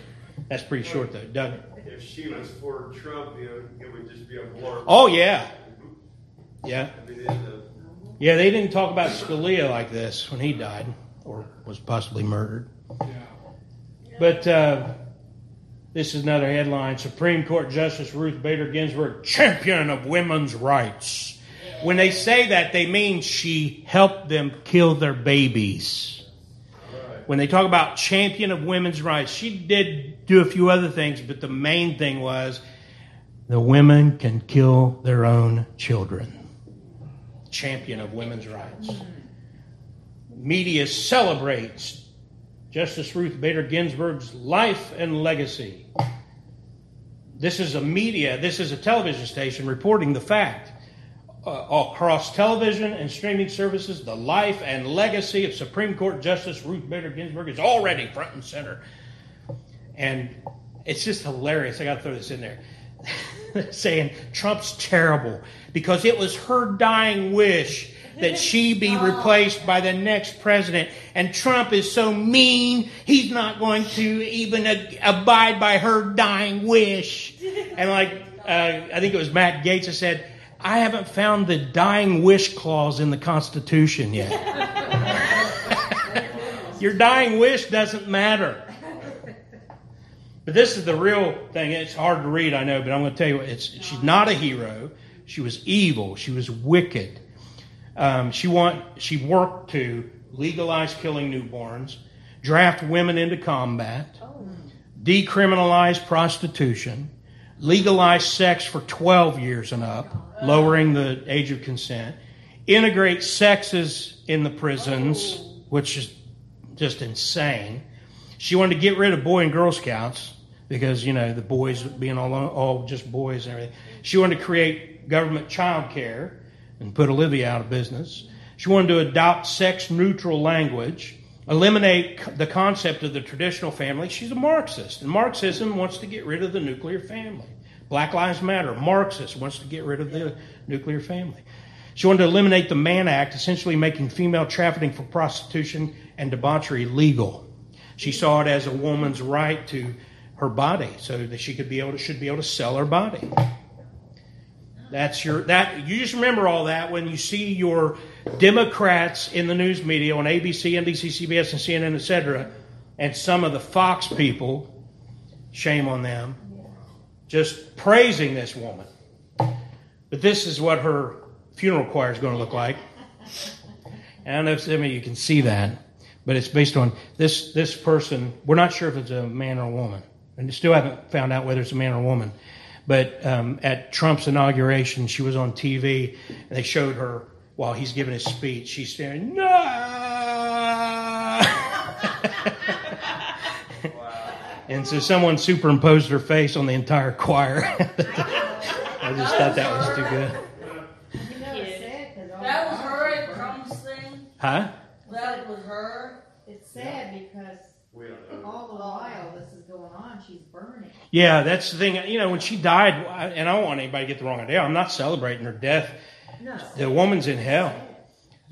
that's pretty short though, doesn't it? If she was for Trump, you know, it would just be a blur. Oh yeah, yeah, I mean, in the, yeah. They didn't talk about Scalia like this when he died or was possibly murdered. But uh, this is another headline: Supreme Court Justice Ruth Bader Ginsburg, champion of women's rights. When they say that, they mean she helped them kill their babies. When they talk about champion of women's rights, she did do a few other things, but the main thing was the women can kill their own children. Champion of women's rights. Media celebrates Justice Ruth Bader Ginsburg's life and legacy. This is a media, this is a television station reporting the fact. Uh, across television and streaming services, the life and legacy of Supreme Court Justice Ruth Bader Ginsburg is already front and center. And it's just hilarious. I got to throw this in there. Saying Trump's terrible because it was her dying wish that she be replaced by the next president. And Trump is so mean, he's not going to even abide by her dying wish. And like, uh, I think it was Matt Gaetz that said, I haven't found the dying wish clause in the Constitution yet. Your dying wish doesn't matter. But this is the real thing. It's hard to read, I know, but I'm going to tell you, it's, she's not a hero. She was evil. She was wicked. Um, she want she worked to legalize killing newborns, draft women into combat, decriminalize prostitution, legalize sex for 12 years and up, lowering the age of consent, integrate sexes in the prisons, which is just insane. She wanted to get rid of Boy and Girl Scouts because, you know, the boys being all, all just boys and everything. She wanted to create government child care and put Olivia out of business. She wanted to adopt sex neutral language, eliminate the concept of the traditional family. She's a Marxist, and Marxism wants to get rid of the nuclear family. Black Lives Matter, Marxist wants to get rid of the nuclear family. She wanted to eliminate the Mann Act, essentially making female trafficking for prostitution and debauchery legal. She saw it as a woman's right to her body, so that she could be able to should be able to sell her body. That's your that you just remember all that when you see your Democrats in the news media on ABC, NBC, CBS, and CNN, etc., and some of the Fox people, shame on them, just praising this woman. But this is what her funeral choir is going to look like. And I don't know if some of you can see that, but it's based on this this person. We're not sure if it's a man or a woman, and still haven't found out whether it's a man or a woman. But um, at Trump's inauguration, she was on TV, and they showed her while he's giving his speech. She's staring, no. And so someone superimposed her face on the entire choir. I just thought that was too good. You know, it's sad 'cause all That was the- her at Trump's thing. Huh? That it was her. It's sad because we don't know. all the while this is going on, she's burning. Yeah, that's the thing. You know, when she died, and I don't want anybody to get the wrong idea. I'm not celebrating her death. No. The woman's in hell.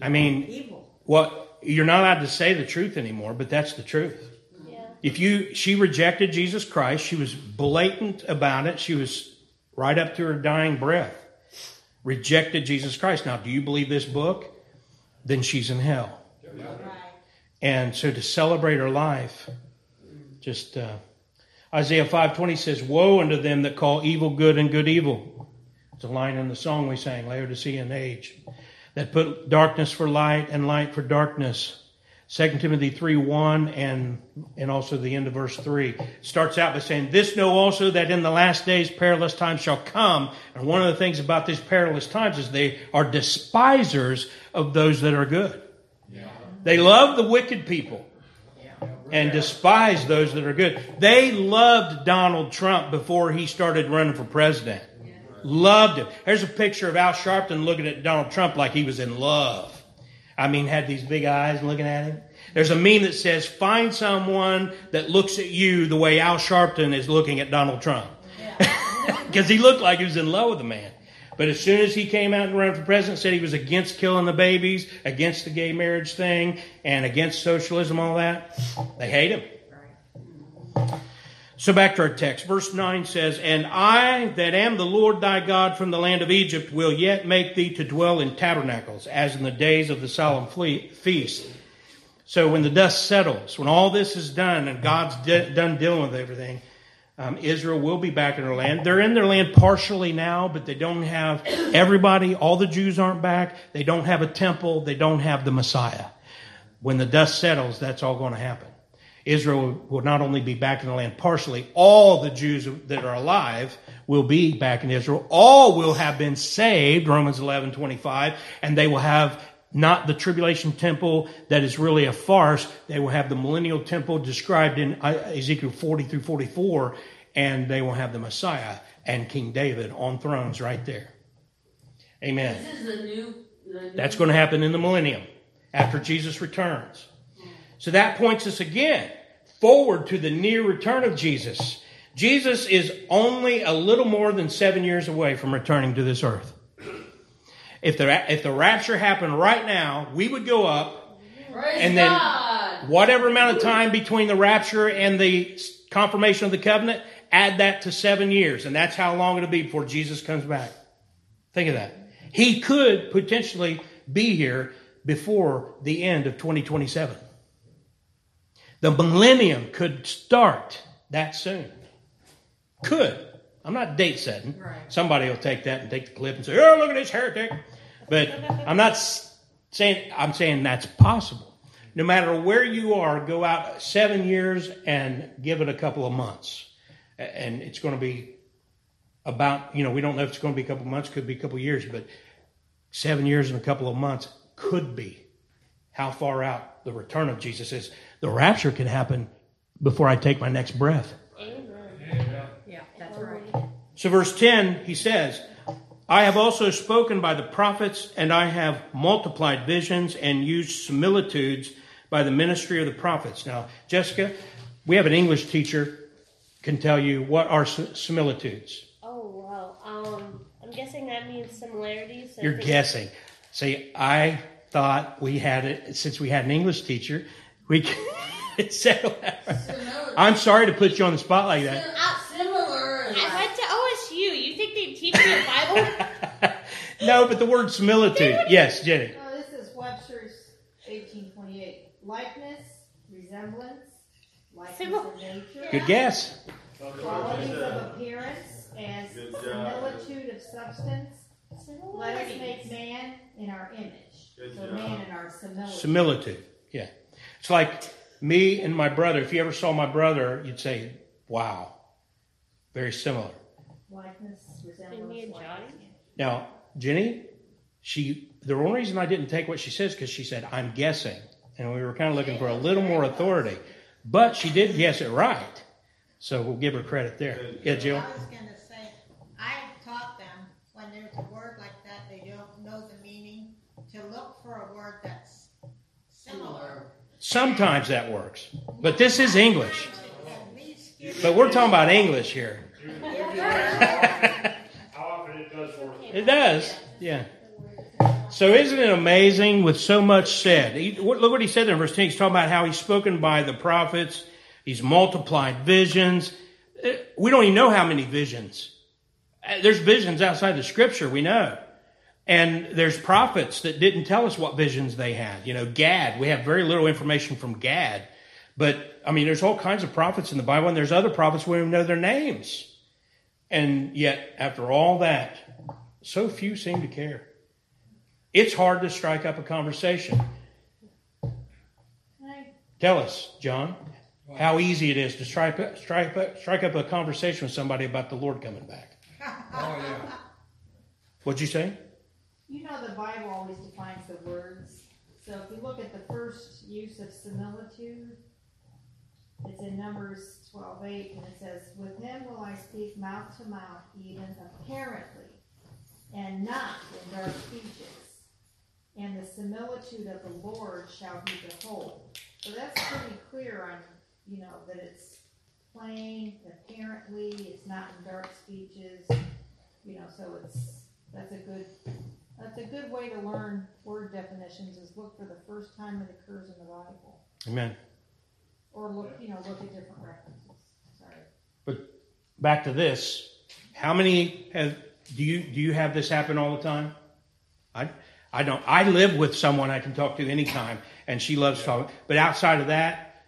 I mean, Evil. well, you're not allowed to say the truth anymore, but that's the truth. Yeah. If you, she rejected Jesus Christ. She was blatant about it. She was right up to her dying breath. Rejected Jesus Christ. Now, do you believe this book? Then she's in hell. And so to celebrate her life, just uh, Isaiah five twenty says, "Woe unto them that call evil good and good evil." It's a line in the song we sang, Laodicean age, that put darkness for light and light for darkness. 2 Timothy 3 1 and, and also the end of verse 3 starts out by saying, This know also that in the last days perilous times shall come. And one of the things about these perilous times is they are despisers of those that are good. They love the wicked people and despise those that are good. They loved Donald Trump before he started running for president. Loved him. Here's a picture of Al Sharpton looking at Donald Trump like he was in love. I mean, had these big eyes looking at him. There's a meme that says, find someone that looks at you the way Al Sharpton is looking at Donald Trump. Because he looked like he was in love with the man. But as soon as he came out and ran for president, said he was against killing the babies, against the gay marriage thing, and against socialism, all that, they hate him. So back to our text. Verse 9 says, And I that am the Lord thy God from the land of Egypt will yet make thee to dwell in tabernacles, as in the days of the solemn feast. So when the dust settles, when all this is done and God's de- done dealing with everything, um, Israel will be back in their land. They're in their land partially now, but they don't have everybody. All the Jews aren't back. They don't have a temple. They don't have the Messiah. When the dust settles, that's all going to happen. Israel will not only be back in the land partially, all the Jews that are alive will be back in Israel. All will have been saved, Romans 11, 25, and they will have not the tribulation temple that is really a farce. They will have the millennial temple described in Ezekiel 40 through 44, and they will have the Messiah and King David on thrones right there. Amen. This is the new. The new That's going to happen in the millennium after Jesus returns. So that points us again forward to the near return of Jesus. Jesus is only a little more than seven years away from returning to this earth. If the, if the rapture happened right now, we would go up, Praise and then God. whatever amount of time between the rapture and the confirmation of the covenant, add that to seven years. And that's how long it'll be before Jesus comes back. Think of that. He could potentially be here before the end of 2027. The millennium could start that soon. Could. I'm not date setting. Somebody will take that and take the clip and say, oh, look at this heretic. But I'm not saying, I'm saying that's possible. No matter where you are, go out seven years and give it a couple of months. And it's going to be about, you know, we don't know if it's going to be a couple of months, could be a couple of years, but seven years and a couple of months could be how far out the return of Jesus is. The rapture can happen before I take my next breath. Yeah, that's right. So, verse 10, he says, I have also spoken by the prophets, and I have multiplied visions and used similitudes by the ministry of the prophets. Now, Jessica, we have an English teacher can tell you what are similitudes. Oh wow. Um, I'm guessing that means similarities. so You're guessing. See, I thought we had it since we had an English teacher. We could settle that. I'm sorry to put you on the spot like that. Similar. I went to OSU. You think they teach me the Bible? No, but the word similitude. Yes, Jenny. Oh, this is Webster's eighteen twenty-eight. Likeness, resemblance, likeness of nature. Good guess. Qualities of appearance as Good job. similitude of substance. Let us make man in our image. Good So job. man in our similitude. Similitude. Yeah. It's like me and my brother. If you ever saw my brother, you'd say, wow, very similar. Likeness, And me and resemblance, likeness. Now, Jenny, she, the only reason I didn't take what she says because she said, I'm guessing. And we were kind of looking for a little more authority. But she did guess it right. So we'll give her credit there. Yeah, Jill? I was gonna say, I taught them, when there's a word like that, they don't know the meaning, to look for a word that's similar. Sometimes that works. But this is English. But we're talking about English here. It does, yeah. So isn't it amazing with so much said? He, look what he said in verse 10. He's talking about how he's spoken by the prophets. He's multiplied visions. Uh, We don't even know how many visions. Uh, There's visions outside the scripture, we know. And there's prophets that didn't tell us what visions they had. You know, Gad, we have very little information from Gad. But, I mean, there's all kinds of prophets in the Bible, and there's other prophets we don't even know their names. And yet, after all that, so few seem to care. It's hard to strike up a conversation. Tell us, John, how easy it is to strike up, strike up, strike up a conversation with somebody about the Lord coming back. Oh, yeah. What'd you say? You know the Bible always defines the words. So if you look at the first use of similitude, it's in Numbers twelve eight, and it says, "With him will I speak mouth to mouth, even apparently, and not in dark speeches. And the similitude of the Lord shall he behold." So that's pretty clear on, you know, that it's plain, apparently, it's not in dark speeches, you know, so it's, that's a good, that's a good way to learn word definitions is look for the first time it occurs in the Bible. Amen. Or look, you know, look at different references. Sorry. But back to this, how many have do you do you have this happen all the time? I I don't. I live with someone I can talk to anytime, and she loves talking. But outside of that,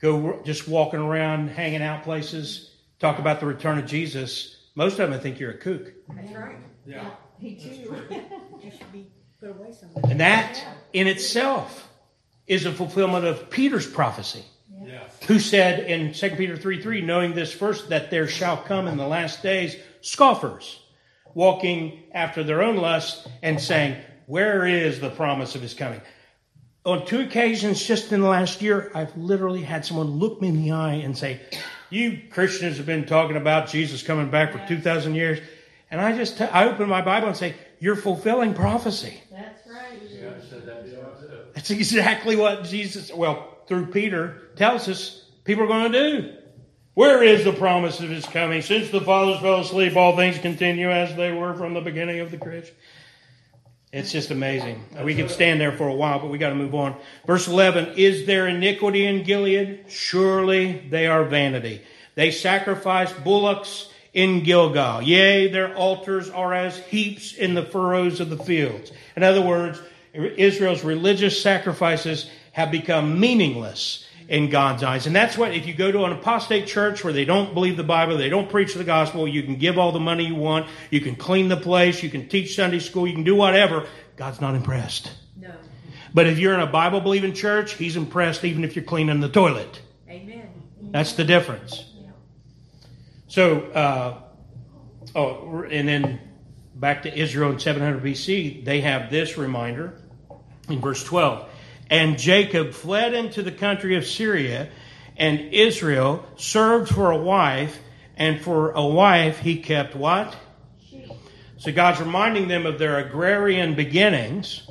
go just walking around, hanging out places, talk about the return of Jesus. Most of them think you're a kook, That's right. Yeah. Me too. You should be put away somewhere. and that in itself is a fulfillment of Peter's prophecy. Yes. who said in 2 Peter 3 3, knowing this first, that there shall come in the last days scoffers, walking after their own lusts and saying, Where is the promise of his coming? On two occasions just in the last year, I've literally had someone look me in the eye and say, You Christians have been talking about Jesus coming back for 2,000 years. And I just, t- I open my Bible and say, You're fulfilling prophecy. That's right. Yeah, that. That's exactly what Jesus, well, through Peter, tells us people are going to do. Where is the promise of his coming? Since the fathers fell asleep, all things continue as they were from the beginning of the creation. It's just amazing. We could stand there for a while, but we got to move on. Verse 11 Is there iniquity in Gilead? Surely they are vanity. They sacrifice bullocks in Gilgal. Yea, their altars are as heaps in the furrows of the fields. In other words, Israel's religious sacrifices have become meaningless in God's eyes. And that's what, if you go to an apostate church where they don't believe the Bible, they don't preach the gospel, you can give all the money you want, you can clean the place, you can teach Sunday school, you can do whatever, God's not impressed. No. But if you're in a Bible believing church, He's impressed even if you're cleaning the toilet. Amen. That's the difference. So, uh, oh, and then back to Israel in 700 BC, they have this reminder in verse 12. And Jacob fled into the country of Syria, and Israel served for a wife, and for a wife he kept what? So God's reminding them of their agrarian beginnings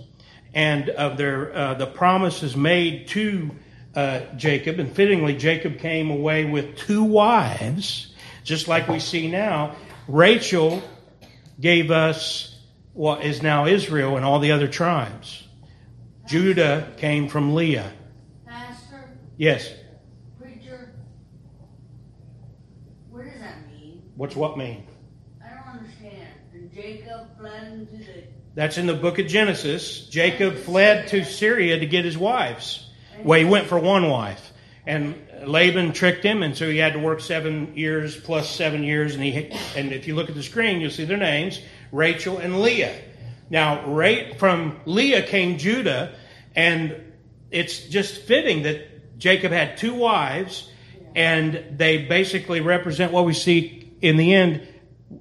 and of their uh, the promises made to uh, Jacob. And fittingly, Jacob came away with two wives, just like we see now. Rachel gave us what is now Israel and all the other tribes. Judah came from Leah. Pastor, Yes. preacher, what does that mean? What's what mean? I don't understand. And Jacob fled into the. That's in the book of Genesis. Jacob fled to Syria to get his wives. Well, he went for one wife. And Laban tricked him, and so he had to work seven years plus seven years. And he and if you look at the screen, you'll see their names: Rachel and Leah. Now, right from Leah came Judah, and it's just fitting that Jacob had two wives, and they basically represent what we see in the end.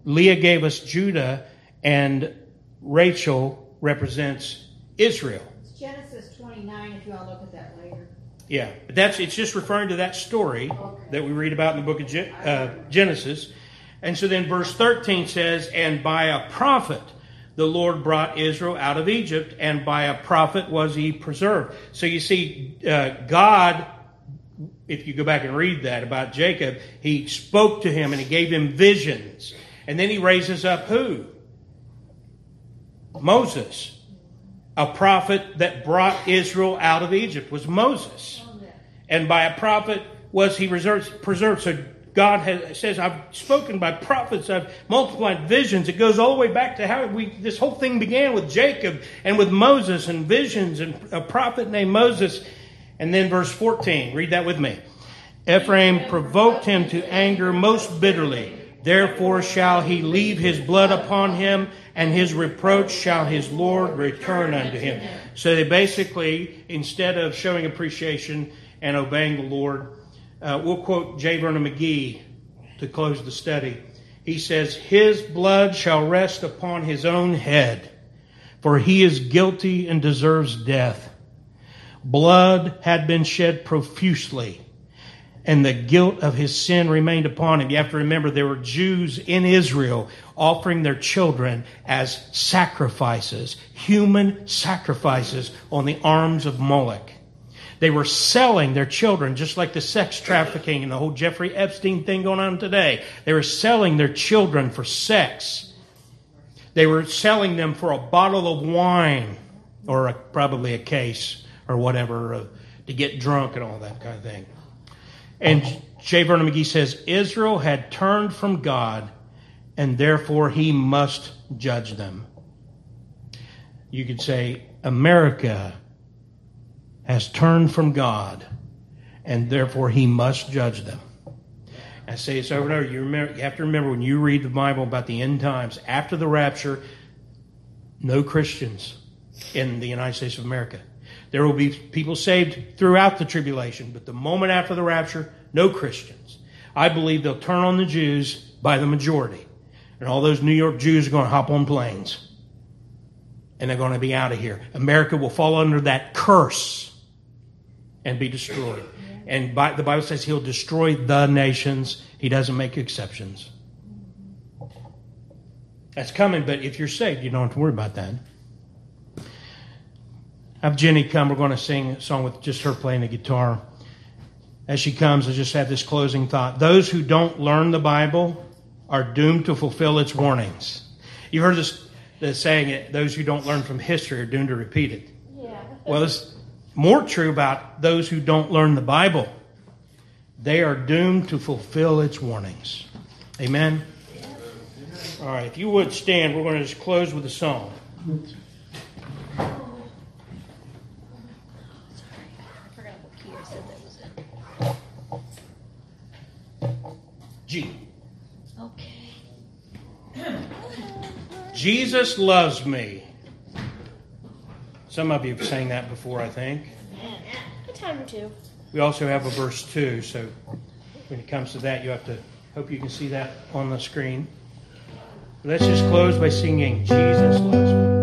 Leah gave us Judah, and Rachel represents Israel. It's Genesis 29, if you want to look at that later. Yeah, but that's it's just referring to that story that we read about in the book of uh, Genesis. And so then verse 13 says, And by a prophet the Lord brought Israel out of Egypt, and by a prophet was he preserved. So you see, uh, God if you go back and read that about Jacob, he spoke to him and he gave him visions. And then he raises up who? Moses. A prophet that brought Israel out of Egypt was Moses. And by a prophet was he reserved, preserved. So God has, says, I've spoken by prophets, I've multiplied visions. It goes all the way back to how we, this whole thing began with Jacob and with Moses and visions and a prophet named Moses. And then verse 14, read that with me. Ephraim provoked him to anger most bitterly. Therefore shall he leave his blood upon him, and his reproach shall his Lord return unto him. So they basically, instead of showing appreciation and obeying the Lord, uh, we'll quote J. Vernon McGee to close the study. He says, His blood shall rest upon his own head, for he is guilty and deserves death. Blood had been shed profusely and the guilt of his sin remained upon him. You have to remember there were Jews in Israel offering their children as sacrifices, human sacrifices on the arms of Moloch. They were selling their children, just like the sex trafficking and the whole Jeffrey Epstein thing going on today. They were selling their children for sex. They were selling them for a bottle of wine or a, probably a case or whatever uh, to get drunk and all that kind of thing. And J. Vernon McGee says Israel had turned from God, and therefore he must judge them. You could say America has turned from God, and therefore he must judge them. I say this over and over. You, remember, you have to remember when you read the Bible about the end times, after the rapture, no Christians in the United States of America. There will be people saved throughout the tribulation, but the moment after the rapture, no Christians. I believe they'll turn on the Jews by the majority. And all those New York Jews are going to hop on planes. And they're going to be out of here. America will fall under that curse and be destroyed. And by, the Bible says he'll destroy the nations. He doesn't make exceptions. That's coming, but if you're saved, you don't have to worry about that. Have Jenny come. We're going to sing a song with just her playing the guitar. As she comes, I just have this closing thought. Those who don't learn the Bible are doomed to fulfill its warnings. You've heard this, this saying, it, those who don't learn from history are doomed to repeat it. Yeah. Well, it's more true about those who don't learn the Bible. They are doomed to fulfill its warnings. Amen? All right, if you would stand, we're going to just close with a song. G. Okay. Jesus loves me. Some of you have sang that before, I think. A time or two. We also have a verse 2, so when it comes to that, you have to hope you can see that on the screen. Let's just close by singing Jesus loves me.